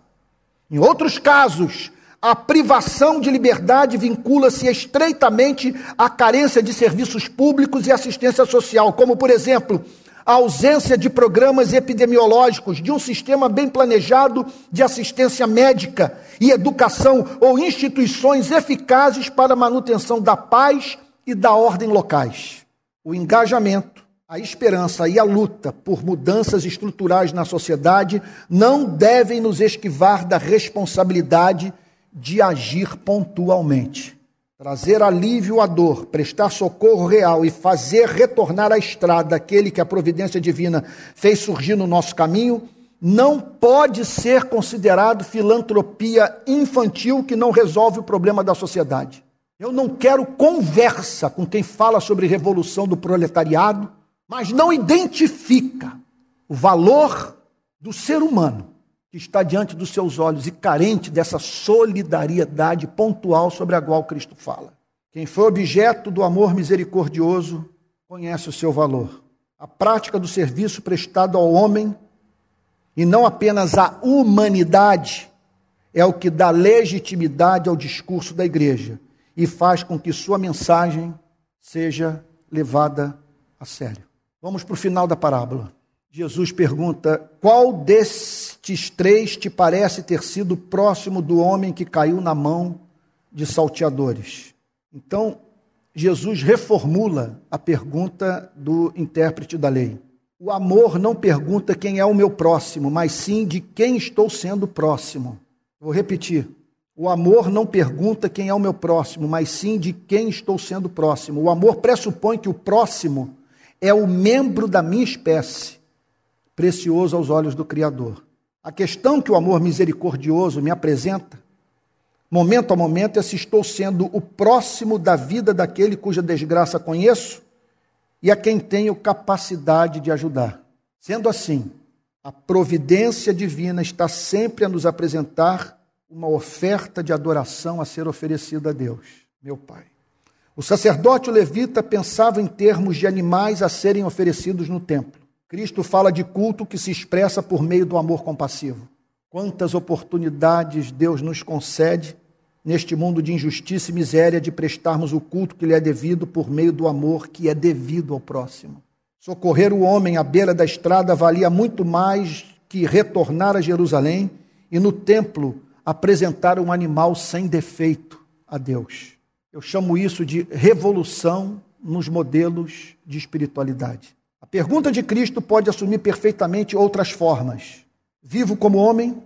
Em outros casos, a privação de liberdade vincula-se estreitamente à carência de serviços públicos e assistência social, como, por exemplo, a ausência de programas epidemiológicos, de um sistema bem planejado de assistência médica e educação ou instituições eficazes para a manutenção da paz e da ordem locais. O engajamento a esperança e a luta por mudanças estruturais na sociedade não devem nos esquivar da responsabilidade de agir pontualmente. Trazer alívio à dor, prestar socorro real e fazer retornar à estrada aquele que a providência divina fez surgir no nosso caminho, não pode ser considerado filantropia infantil que não resolve o problema da sociedade. Eu não quero conversa com quem fala sobre revolução do proletariado, mas não identifica o valor do ser humano que está diante dos seus olhos e carente dessa solidariedade pontual sobre a qual Cristo fala. Quem foi objeto do amor misericordioso conhece o seu valor. A prática do serviço prestado ao homem e não apenas à humanidade é o que dá legitimidade ao discurso da igreja e faz com que sua mensagem seja levada a sério. Vamos para o final da parábola. Jesus pergunta: Qual destes três te parece ter sido próximo do homem que caiu na mão de salteadores? Então, Jesus reformula a pergunta do intérprete da lei. O amor não pergunta quem é o meu próximo, mas sim de quem estou sendo próximo. Vou repetir. O amor não pergunta quem é o meu próximo, mas sim de quem estou sendo próximo. O amor pressupõe que o próximo é o membro da minha espécie, precioso aos olhos do Criador. A questão que o amor misericordioso me apresenta, momento a momento, é se estou sendo o próximo da vida daquele cuja desgraça conheço e a quem tenho capacidade de ajudar. Sendo assim, a providência divina está sempre a nos apresentar uma oferta de adoração a ser oferecida a Deus, meu Pai. O sacerdote levita pensava em termos de animais a serem oferecidos no templo. Cristo fala de culto que se expressa por meio do amor compassivo. Quantas oportunidades Deus nos concede neste mundo de injustiça e miséria de prestarmos o culto que lhe é devido por meio do amor que é devido ao próximo. Socorrer o homem à beira da estrada valia muito mais que retornar a Jerusalém e no templo apresentar um animal sem defeito a Deus. Eu chamo isso de revolução nos modelos de espiritualidade. Pergunta de Cristo pode assumir perfeitamente outras formas. Vivo como homem,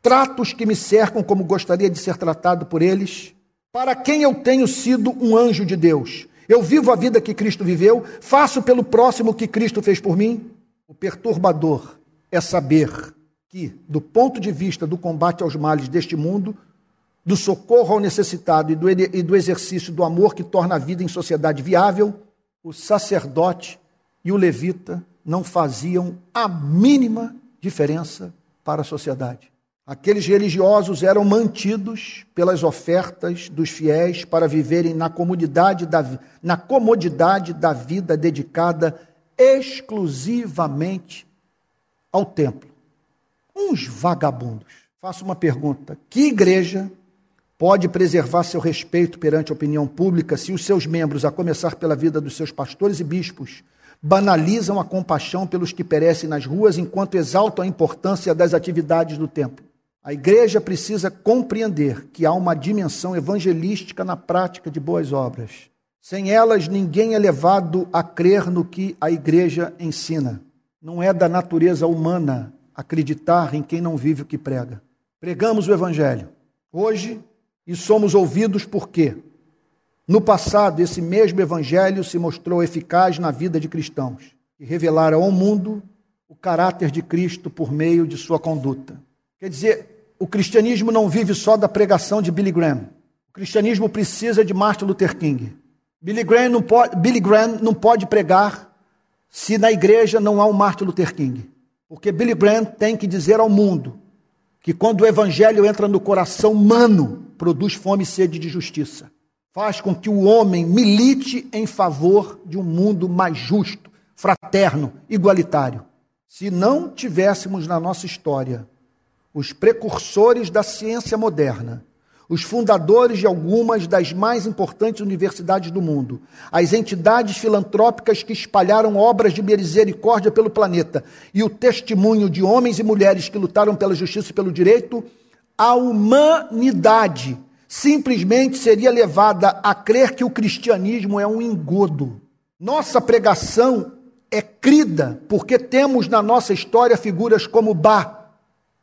trato os que me cercam como gostaria de ser tratado por eles, para quem eu tenho sido um anjo de Deus. Eu vivo a vida que Cristo viveu, faço pelo próximo o que Cristo fez por mim. O perturbador é saber que, do ponto de vista do combate aos males deste mundo, do socorro ao necessitado e do, e do exercício do amor que torna a vida em sociedade viável, o sacerdote e o levita não faziam a mínima diferença para a sociedade. Aqueles religiosos eram mantidos pelas ofertas dos fiéis para viverem na comodidade da, na comodidade da vida dedicada exclusivamente ao templo. Uns vagabundos. Faço uma pergunta: que igreja pode preservar seu respeito perante a opinião pública se os seus membros, a começar pela vida dos seus pastores e bispos, banalizam a compaixão pelos que perecem nas ruas enquanto exaltam a importância das atividades do templo. A igreja precisa compreender que há uma dimensão evangelística na prática de boas obras. Sem elas, ninguém é levado a crer no que a igreja ensina. Não é da natureza humana acreditar em quem não vive o que prega. Pregamos o evangelho. Hoje, e somos ouvidos por quê? No passado, esse mesmo evangelho se mostrou eficaz na vida de cristãos. e revelaram ao mundo o caráter de Cristo por meio de sua conduta. Quer dizer, o cristianismo não vive só da pregação de Billy Graham. O cristianismo precisa de Martin Luther King. Billy Graham não pode, Billy Graham não pode pregar se na igreja não há um Martin Luther King. Porque Billy Graham tem que dizer ao mundo que quando o evangelho entra no coração humano, produz fome e sede de justiça. Faz com que o homem milite em favor de um mundo mais justo, fraterno, igualitário. Se não tivéssemos na nossa história os precursores da ciência moderna, os fundadores de algumas das mais importantes universidades do mundo, as entidades filantrópicas que espalharam obras de misericórdia pelo planeta e o testemunho de homens e mulheres que lutaram pela justiça e pelo direito, a humanidade simplesmente seria levada a crer que o cristianismo é um engodo. Nossa pregação é crida porque temos na nossa história figuras como Bach,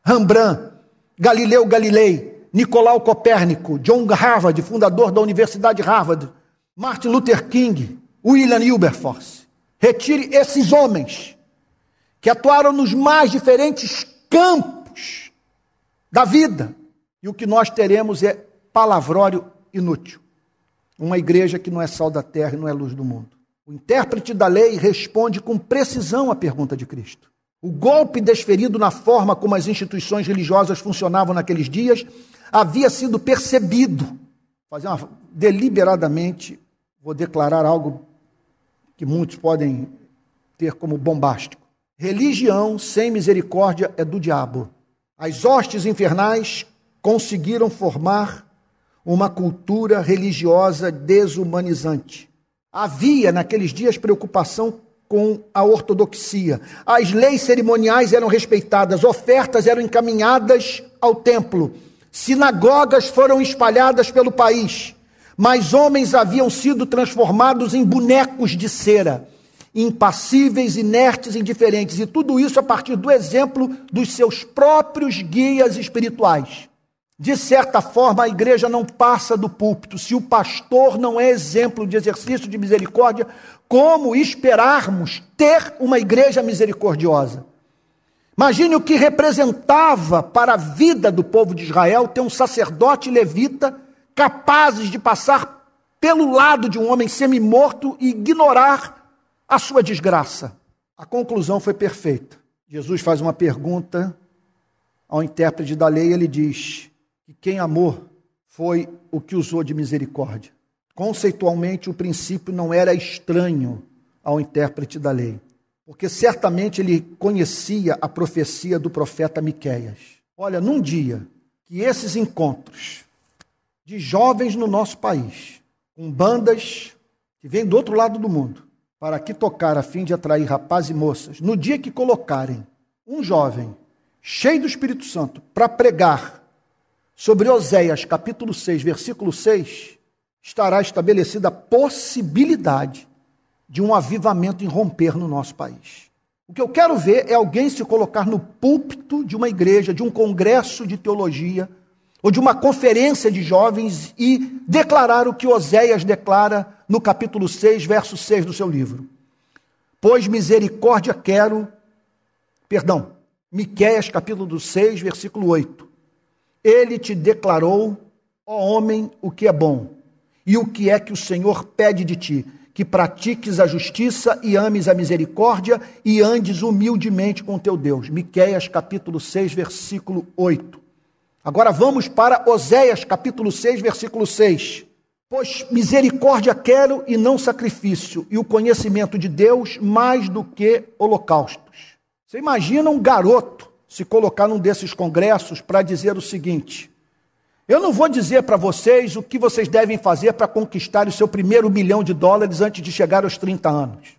Rembrandt, Galileu Galilei, Nicolau Copérnico, John Harvard, fundador da Universidade Harvard, Martin Luther King, William Wilberforce. Retire esses homens que atuaram nos mais diferentes campos da vida. E o que nós teremos é palavrório inútil. Uma igreja que não é sal da terra e não é luz do mundo. O intérprete da lei responde com precisão à pergunta de Cristo. O golpe desferido na forma como as instituições religiosas funcionavam naqueles dias havia sido percebido. Fazer uma, deliberadamente, vou declarar algo que muitos podem ter como bombástico. Religião sem misericórdia é do diabo. As hostes infernais conseguiram formar uma cultura religiosa desumanizante. Havia naqueles dias preocupação com a ortodoxia. As leis cerimoniais eram respeitadas, ofertas eram encaminhadas ao templo, sinagogas foram espalhadas pelo país, mas homens haviam sido transformados em bonecos de cera, impassíveis, inertes, indiferentes, e tudo isso a partir do exemplo dos seus próprios guias espirituais. De certa forma, a igreja não passa do púlpito. Se o pastor não é exemplo de exercício de misericórdia, como esperarmos ter uma igreja misericordiosa? Imagine o que representava para a vida do povo de Israel ter um sacerdote levita capazes de passar pelo lado de um homem semi-morto e ignorar a sua desgraça. A conclusão foi perfeita. Jesus faz uma pergunta ao intérprete da lei, ele diz: que quem amou foi o que usou de misericórdia. Conceitualmente, o princípio não era estranho ao intérprete da lei, porque certamente ele conhecia a profecia do profeta Miqueias. Olha, num dia que esses encontros de jovens no nosso país, com bandas que vêm do outro lado do mundo, para aqui tocar a fim de atrair rapazes e moças, no dia que colocarem um jovem cheio do Espírito Santo para pregar sobre Oséias, capítulo 6, versículo 6, estará estabelecida a possibilidade de um avivamento irromper no nosso país. O que eu quero ver é alguém se colocar no púlpito de uma igreja, de um congresso de teologia, ou de uma conferência de jovens e declarar o que Oséias declara no capítulo 6, verso 6 do seu livro. Pois misericórdia quero, perdão, Miqueias capítulo 6, versículo 8. Ele te declarou, ó homem, o que é bom e o que é que o Senhor pede de ti, que pratiques a justiça e ames a misericórdia e andes humildemente com teu Deus. Miqueias capítulo 6, versículo 8. Agora vamos para Oséias capítulo 6, versículo 6. Pois misericórdia quero e não sacrifício, e o conhecimento de Deus mais do que holocaustos. Você imagina um garoto se colocar num desses congressos para dizer o seguinte: eu não vou dizer para vocês o que vocês devem fazer para conquistar o seu primeiro milhão de dólares antes de chegar aos 30 anos.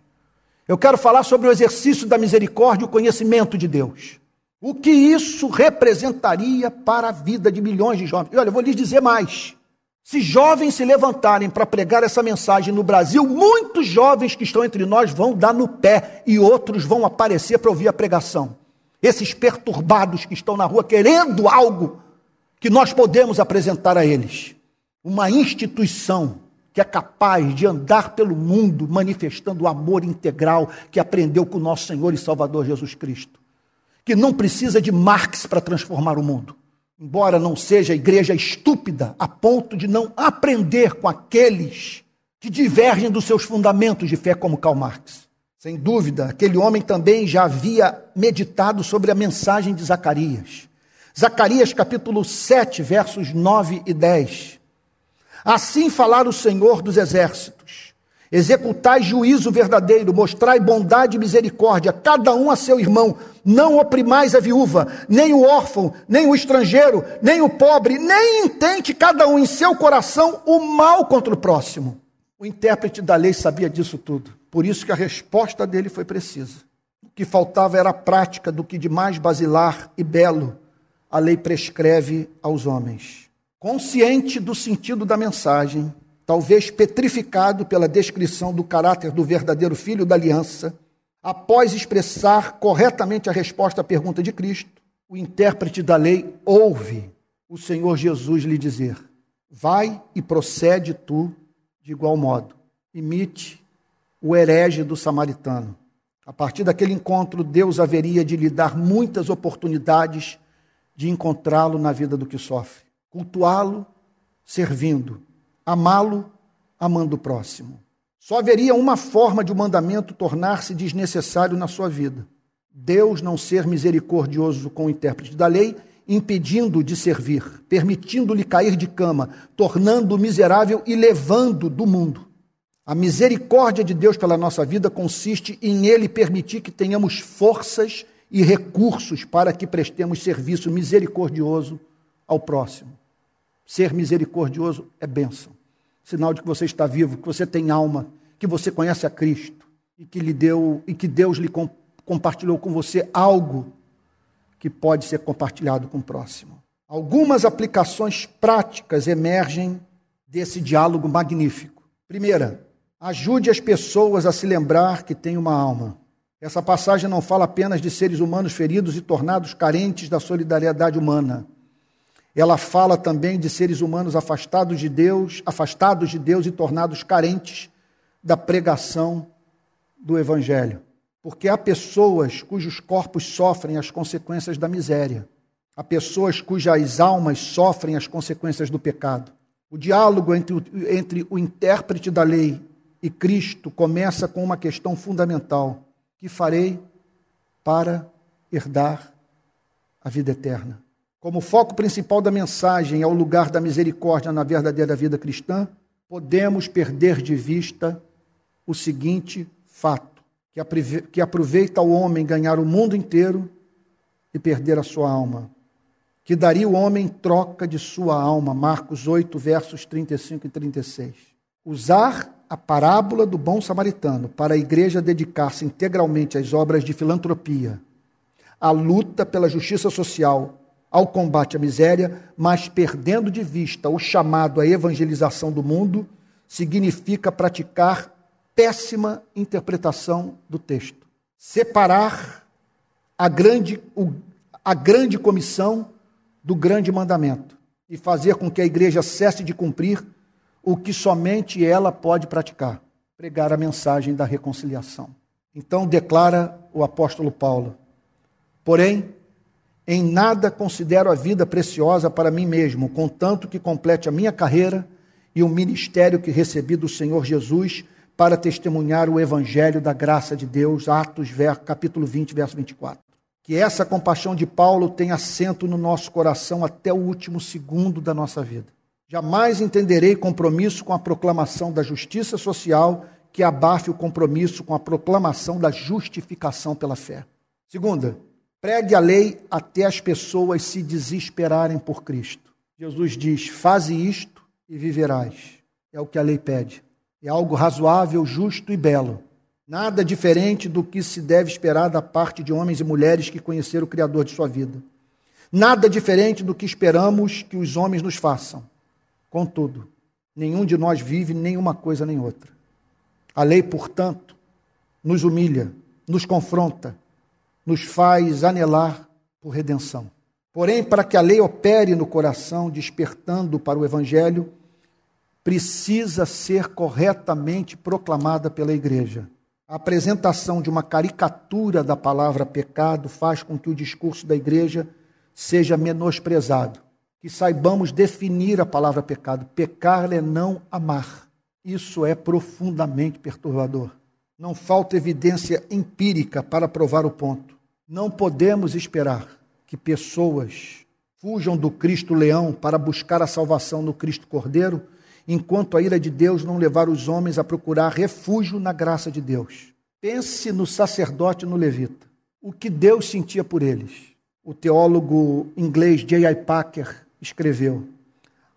Eu quero falar sobre o exercício da misericórdia e o conhecimento de Deus. O que isso representaria para a vida de milhões de jovens? E olha, eu vou lhes dizer mais. Se jovens se levantarem para pregar essa mensagem no Brasil, muitos jovens que estão entre nós vão dar no pé e outros vão aparecer para ouvir a pregação esses perturbados que estão na rua querendo algo que nós podemos apresentar a eles. Uma instituição que é capaz de andar pelo mundo manifestando o amor integral que aprendeu com o nosso Senhor e Salvador Jesus Cristo, que não precisa de Marx para transformar o mundo, embora não seja igreja estúpida a ponto de não aprender com aqueles que divergem dos seus fundamentos de fé, como Karl Marx. Sem dúvida, aquele homem também já havia meditado sobre a mensagem de Zacarias. Zacarias capítulo 7, versos 9 e 10. Assim falar o Senhor dos exércitos: executai juízo verdadeiro, mostrai bondade e misericórdia, cada um a seu irmão, não oprimais a viúva, nem o órfão, nem o estrangeiro, nem o pobre, nem intente cada um em seu coração o mal contra o próximo. O intérprete da lei sabia disso tudo, por isso que a resposta dele foi precisa. O que faltava era a prática do que de mais basilar e belo a lei prescreve aos homens consciente do sentido da mensagem, talvez petrificado pela descrição do caráter do verdadeiro filho da aliança, após expressar corretamente a resposta à pergunta de Cristo, o intérprete da lei ouve o Senhor Jesus lhe dizer: Vai e procede tu de igual modo. Imite o herege do samaritano. A partir daquele encontro, Deus haveria de lhe dar muitas oportunidades de encontrá-lo na vida do que sofre cultuá-lo servindo, amá-lo amando o próximo. Só haveria uma forma de o um mandamento tornar-se desnecessário na sua vida: Deus não ser misericordioso com o intérprete da lei, impedindo-o de servir, permitindo-lhe cair de cama, tornando-o miserável e levando do mundo. A misericórdia de Deus pela nossa vida consiste em Ele permitir que tenhamos forças e recursos para que prestemos serviço misericordioso ao próximo. Ser misericordioso é bênção. Sinal de que você está vivo, que você tem alma, que você conhece a Cristo e que lhe deu e que Deus lhe compartilhou com você algo que pode ser compartilhado com o próximo. Algumas aplicações práticas emergem desse diálogo magnífico. Primeira, ajude as pessoas a se lembrar que têm uma alma. Essa passagem não fala apenas de seres humanos feridos e tornados carentes da solidariedade humana. Ela fala também de seres humanos afastados de Deus, afastados de Deus e tornados carentes da pregação do evangelho. Porque há pessoas cujos corpos sofrem as consequências da miséria. Há pessoas cujas almas sofrem as consequências do pecado. O diálogo entre o, entre o intérprete da lei e Cristo começa com uma questão fundamental: que farei para herdar a vida eterna? como foco principal da mensagem é o lugar da misericórdia na verdadeira vida cristã, podemos perder de vista o seguinte fato: que aproveita o homem ganhar o mundo inteiro e perder a sua alma. Que daria o homem troca de sua alma. Marcos 8, versos 35 e 36. Usar a parábola do bom samaritano para a igreja dedicar-se integralmente às obras de filantropia, à luta pela justiça social, ao combate à miséria, mas perdendo de vista o chamado à evangelização do mundo, significa praticar péssima interpretação do texto. Separar a grande, a grande comissão do grande mandamento e fazer com que a igreja cesse de cumprir o que somente ela pode praticar pregar a mensagem da reconciliação. Então declara o apóstolo Paulo: Porém, em nada considero a vida preciosa para mim mesmo, contanto que complete a minha carreira e o ministério que recebi do Senhor Jesus para testemunhar o evangelho da graça de Deus, Atos capítulo 20, verso 24. Que essa compaixão de Paulo tenha assento no nosso coração até o último segundo da nossa vida. Jamais entenderei compromisso com a proclamação da justiça social que abafe o compromisso com a proclamação da justificação pela fé. Segunda, Pregue a lei até as pessoas se desesperarem por Cristo. Jesus diz: Faze isto e viverás. É o que a lei pede. É algo razoável, justo e belo. Nada diferente do que se deve esperar da parte de homens e mulheres que conheceram o Criador de sua vida. Nada diferente do que esperamos que os homens nos façam. Contudo, nenhum de nós vive nenhuma coisa nem outra. A lei, portanto, nos humilha, nos confronta, nos faz anelar por redenção. Porém, para que a lei opere no coração, despertando para o Evangelho, precisa ser corretamente proclamada pela igreja. A apresentação de uma caricatura da palavra pecado faz com que o discurso da igreja seja menosprezado. Que saibamos definir a palavra pecado. Pecar é não amar. Isso é profundamente perturbador. Não falta evidência empírica para provar o ponto. Não podemos esperar que pessoas fujam do Cristo leão para buscar a salvação no Cristo cordeiro, enquanto a ira de Deus não levar os homens a procurar refúgio na graça de Deus. Pense no sacerdote no levita. O que Deus sentia por eles. O teólogo inglês J.I. Packer escreveu: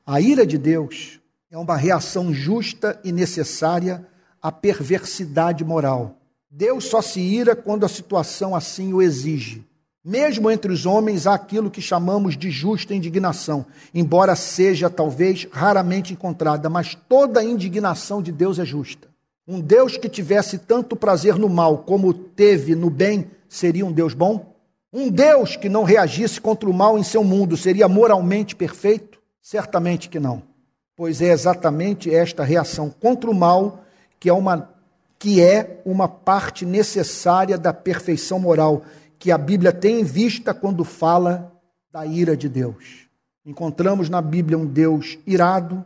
A ira de Deus é uma reação justa e necessária à perversidade moral. Deus só se ira quando a situação assim o exige. Mesmo entre os homens há aquilo que chamamos de justa indignação, embora seja talvez raramente encontrada, mas toda indignação de Deus é justa. Um Deus que tivesse tanto prazer no mal como teve no bem seria um Deus bom? Um Deus que não reagisse contra o mal em seu mundo seria moralmente perfeito? Certamente que não. Pois é exatamente esta reação contra o mal que é uma, que é uma parte necessária da perfeição moral que a Bíblia tem em vista quando fala da ira de Deus. Encontramos na Bíblia um Deus irado,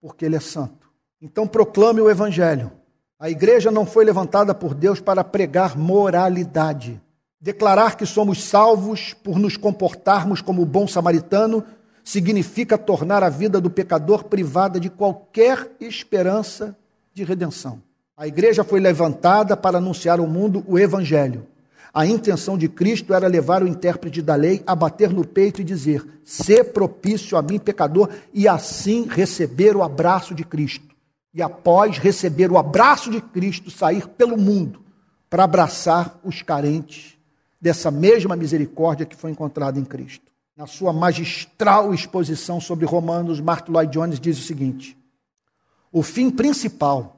porque ele é santo. Então proclame o Evangelho. A igreja não foi levantada por Deus para pregar moralidade. Declarar que somos salvos por nos comportarmos como bom samaritano significa tornar a vida do pecador privada de qualquer esperança de redenção. A igreja foi levantada para anunciar ao mundo o Evangelho. A intenção de Cristo era levar o intérprete da lei a bater no peito e dizer: ser propício a mim, pecador, e assim receber o abraço de Cristo. E após receber o abraço de Cristo, sair pelo mundo para abraçar os carentes dessa mesma misericórdia que foi encontrada em Cristo. Na sua magistral exposição sobre Romanos, Martin Lloyd Jones diz o seguinte: o fim principal,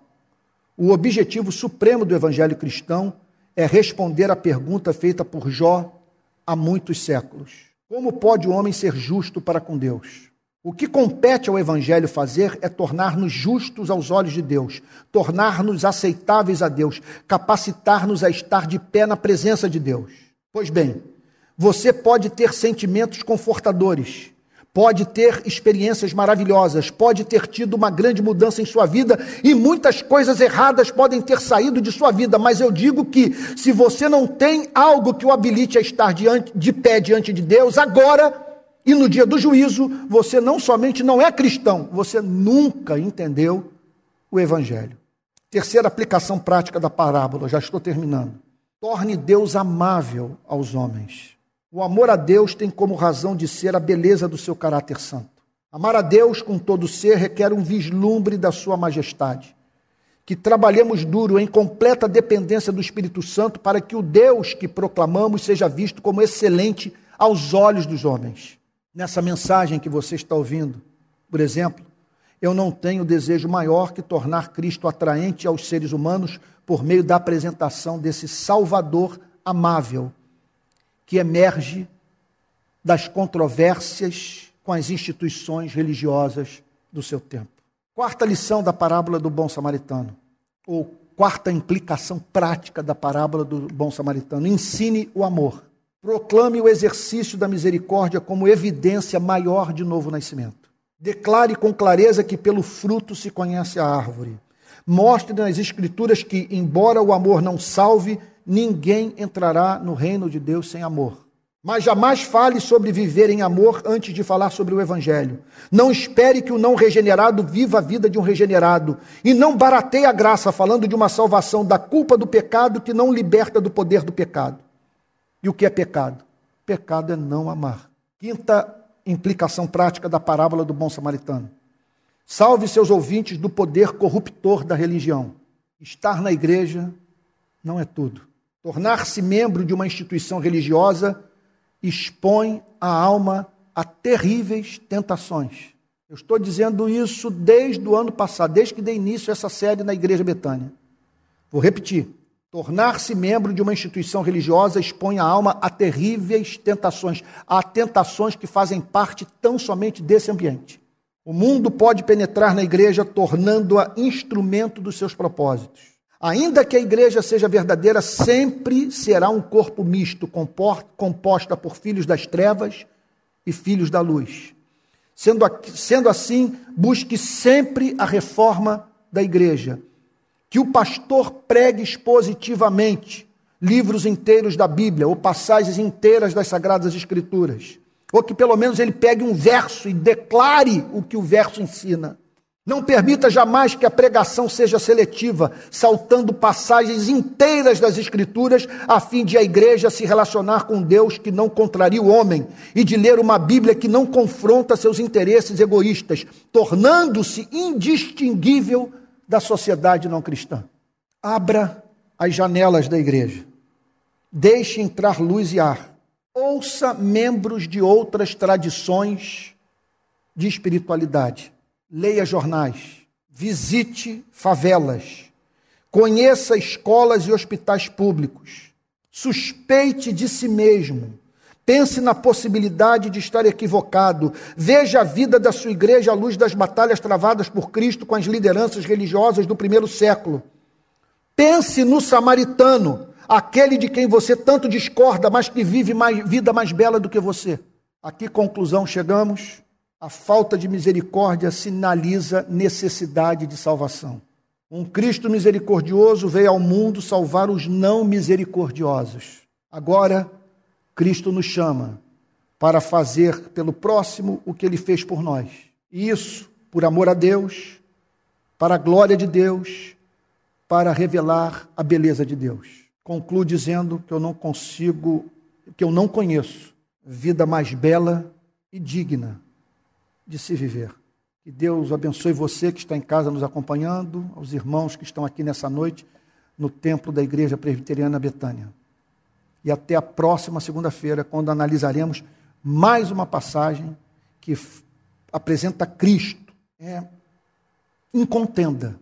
o objetivo supremo do evangelho cristão é responder à pergunta feita por Jó há muitos séculos: Como pode o homem ser justo para com Deus? O que compete ao Evangelho fazer é tornar-nos justos aos olhos de Deus, tornar-nos aceitáveis a Deus, capacitar-nos a estar de pé na presença de Deus. Pois bem, você pode ter sentimentos confortadores, pode ter experiências maravilhosas, pode ter tido uma grande mudança em sua vida e muitas coisas erradas podem ter saído de sua vida, mas eu digo que se você não tem algo que o habilite a estar diante, de pé diante de Deus, agora e no dia do juízo, você não somente não é cristão, você nunca entendeu o Evangelho. Terceira aplicação prática da parábola, já estou terminando. Torne Deus amável aos homens. O amor a Deus tem como razão de ser a beleza do seu caráter santo. Amar a Deus com todo ser requer um vislumbre da sua majestade. Que trabalhemos duro em completa dependência do Espírito Santo para que o Deus que proclamamos seja visto como excelente aos olhos dos homens. Nessa mensagem que você está ouvindo, por exemplo, eu não tenho desejo maior que tornar Cristo atraente aos seres humanos por meio da apresentação desse Salvador amável que emerge das controvérsias com as instituições religiosas do seu tempo. Quarta lição da parábola do bom samaritano, ou quarta implicação prática da parábola do bom samaritano: ensine o amor. Proclame o exercício da misericórdia como evidência maior de novo nascimento. Declare com clareza que pelo fruto se conhece a árvore. Mostre nas Escrituras que, embora o amor não salve, ninguém entrará no reino de Deus sem amor. Mas jamais fale sobre viver em amor antes de falar sobre o Evangelho. Não espere que o não regenerado viva a vida de um regenerado. E não barateie a graça falando de uma salvação da culpa do pecado que não liberta do poder do pecado. E o que é pecado? Pecado é não amar. Quinta implicação prática da parábola do bom samaritano. Salve seus ouvintes do poder corruptor da religião. Estar na igreja não é tudo. Tornar-se membro de uma instituição religiosa expõe a alma a terríveis tentações. Eu estou dizendo isso desde o ano passado, desde que dei início a essa série na Igreja Betânia. Vou repetir. Tornar-se membro de uma instituição religiosa expõe a alma a terríveis tentações, a tentações que fazem parte tão somente desse ambiente. O mundo pode penetrar na igreja, tornando-a instrumento dos seus propósitos. Ainda que a igreja seja verdadeira, sempre será um corpo misto, composta por filhos das trevas e filhos da luz. Sendo, assim, busque sempre a reforma da igreja. Que o pastor pregue expositivamente livros inteiros da Bíblia ou passagens inteiras das Sagradas Escrituras ou que pelo menos ele pegue um verso e declare o que o verso ensina. Não permita jamais que a pregação seja seletiva, saltando passagens inteiras das Escrituras, a fim de a igreja se relacionar com Deus que não contraria o homem e de ler uma Bíblia que não confronta seus interesses egoístas, tornando-se indistinguível da sociedade não cristã. Abra as janelas da igreja, deixe entrar luz e ar ouça membros de outras tradições de espiritualidade. Leia jornais, visite favelas, conheça escolas e hospitais públicos. Suspeite de si mesmo. Pense na possibilidade de estar equivocado. Veja a vida da sua igreja à luz das batalhas travadas por Cristo com as lideranças religiosas do primeiro século. Pense no samaritano, aquele de quem você tanto discorda, mas que vive mais, vida mais bela do que você. A que conclusão chegamos? A falta de misericórdia sinaliza necessidade de salvação. Um Cristo misericordioso veio ao mundo salvar os não misericordiosos. Agora, Cristo nos chama para fazer pelo próximo o que ele fez por nós. E isso, por amor a Deus, para a glória de Deus, para revelar a beleza de Deus concluo dizendo que eu não consigo, que eu não conheço vida mais bela e digna de se viver. Que Deus abençoe você que está em casa nos acompanhando, aos irmãos que estão aqui nessa noite no templo da Igreja Presbiteriana Betânia. E até a próxima segunda-feira, quando analisaremos mais uma passagem que apresenta Cristo é, em contenda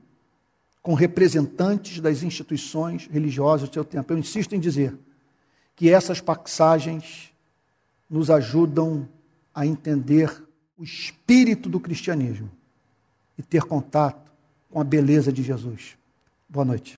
com representantes das instituições religiosas do seu tempo. Eu insisto em dizer que essas passagens nos ajudam a entender o espírito do cristianismo e ter contato com a beleza de Jesus. Boa noite.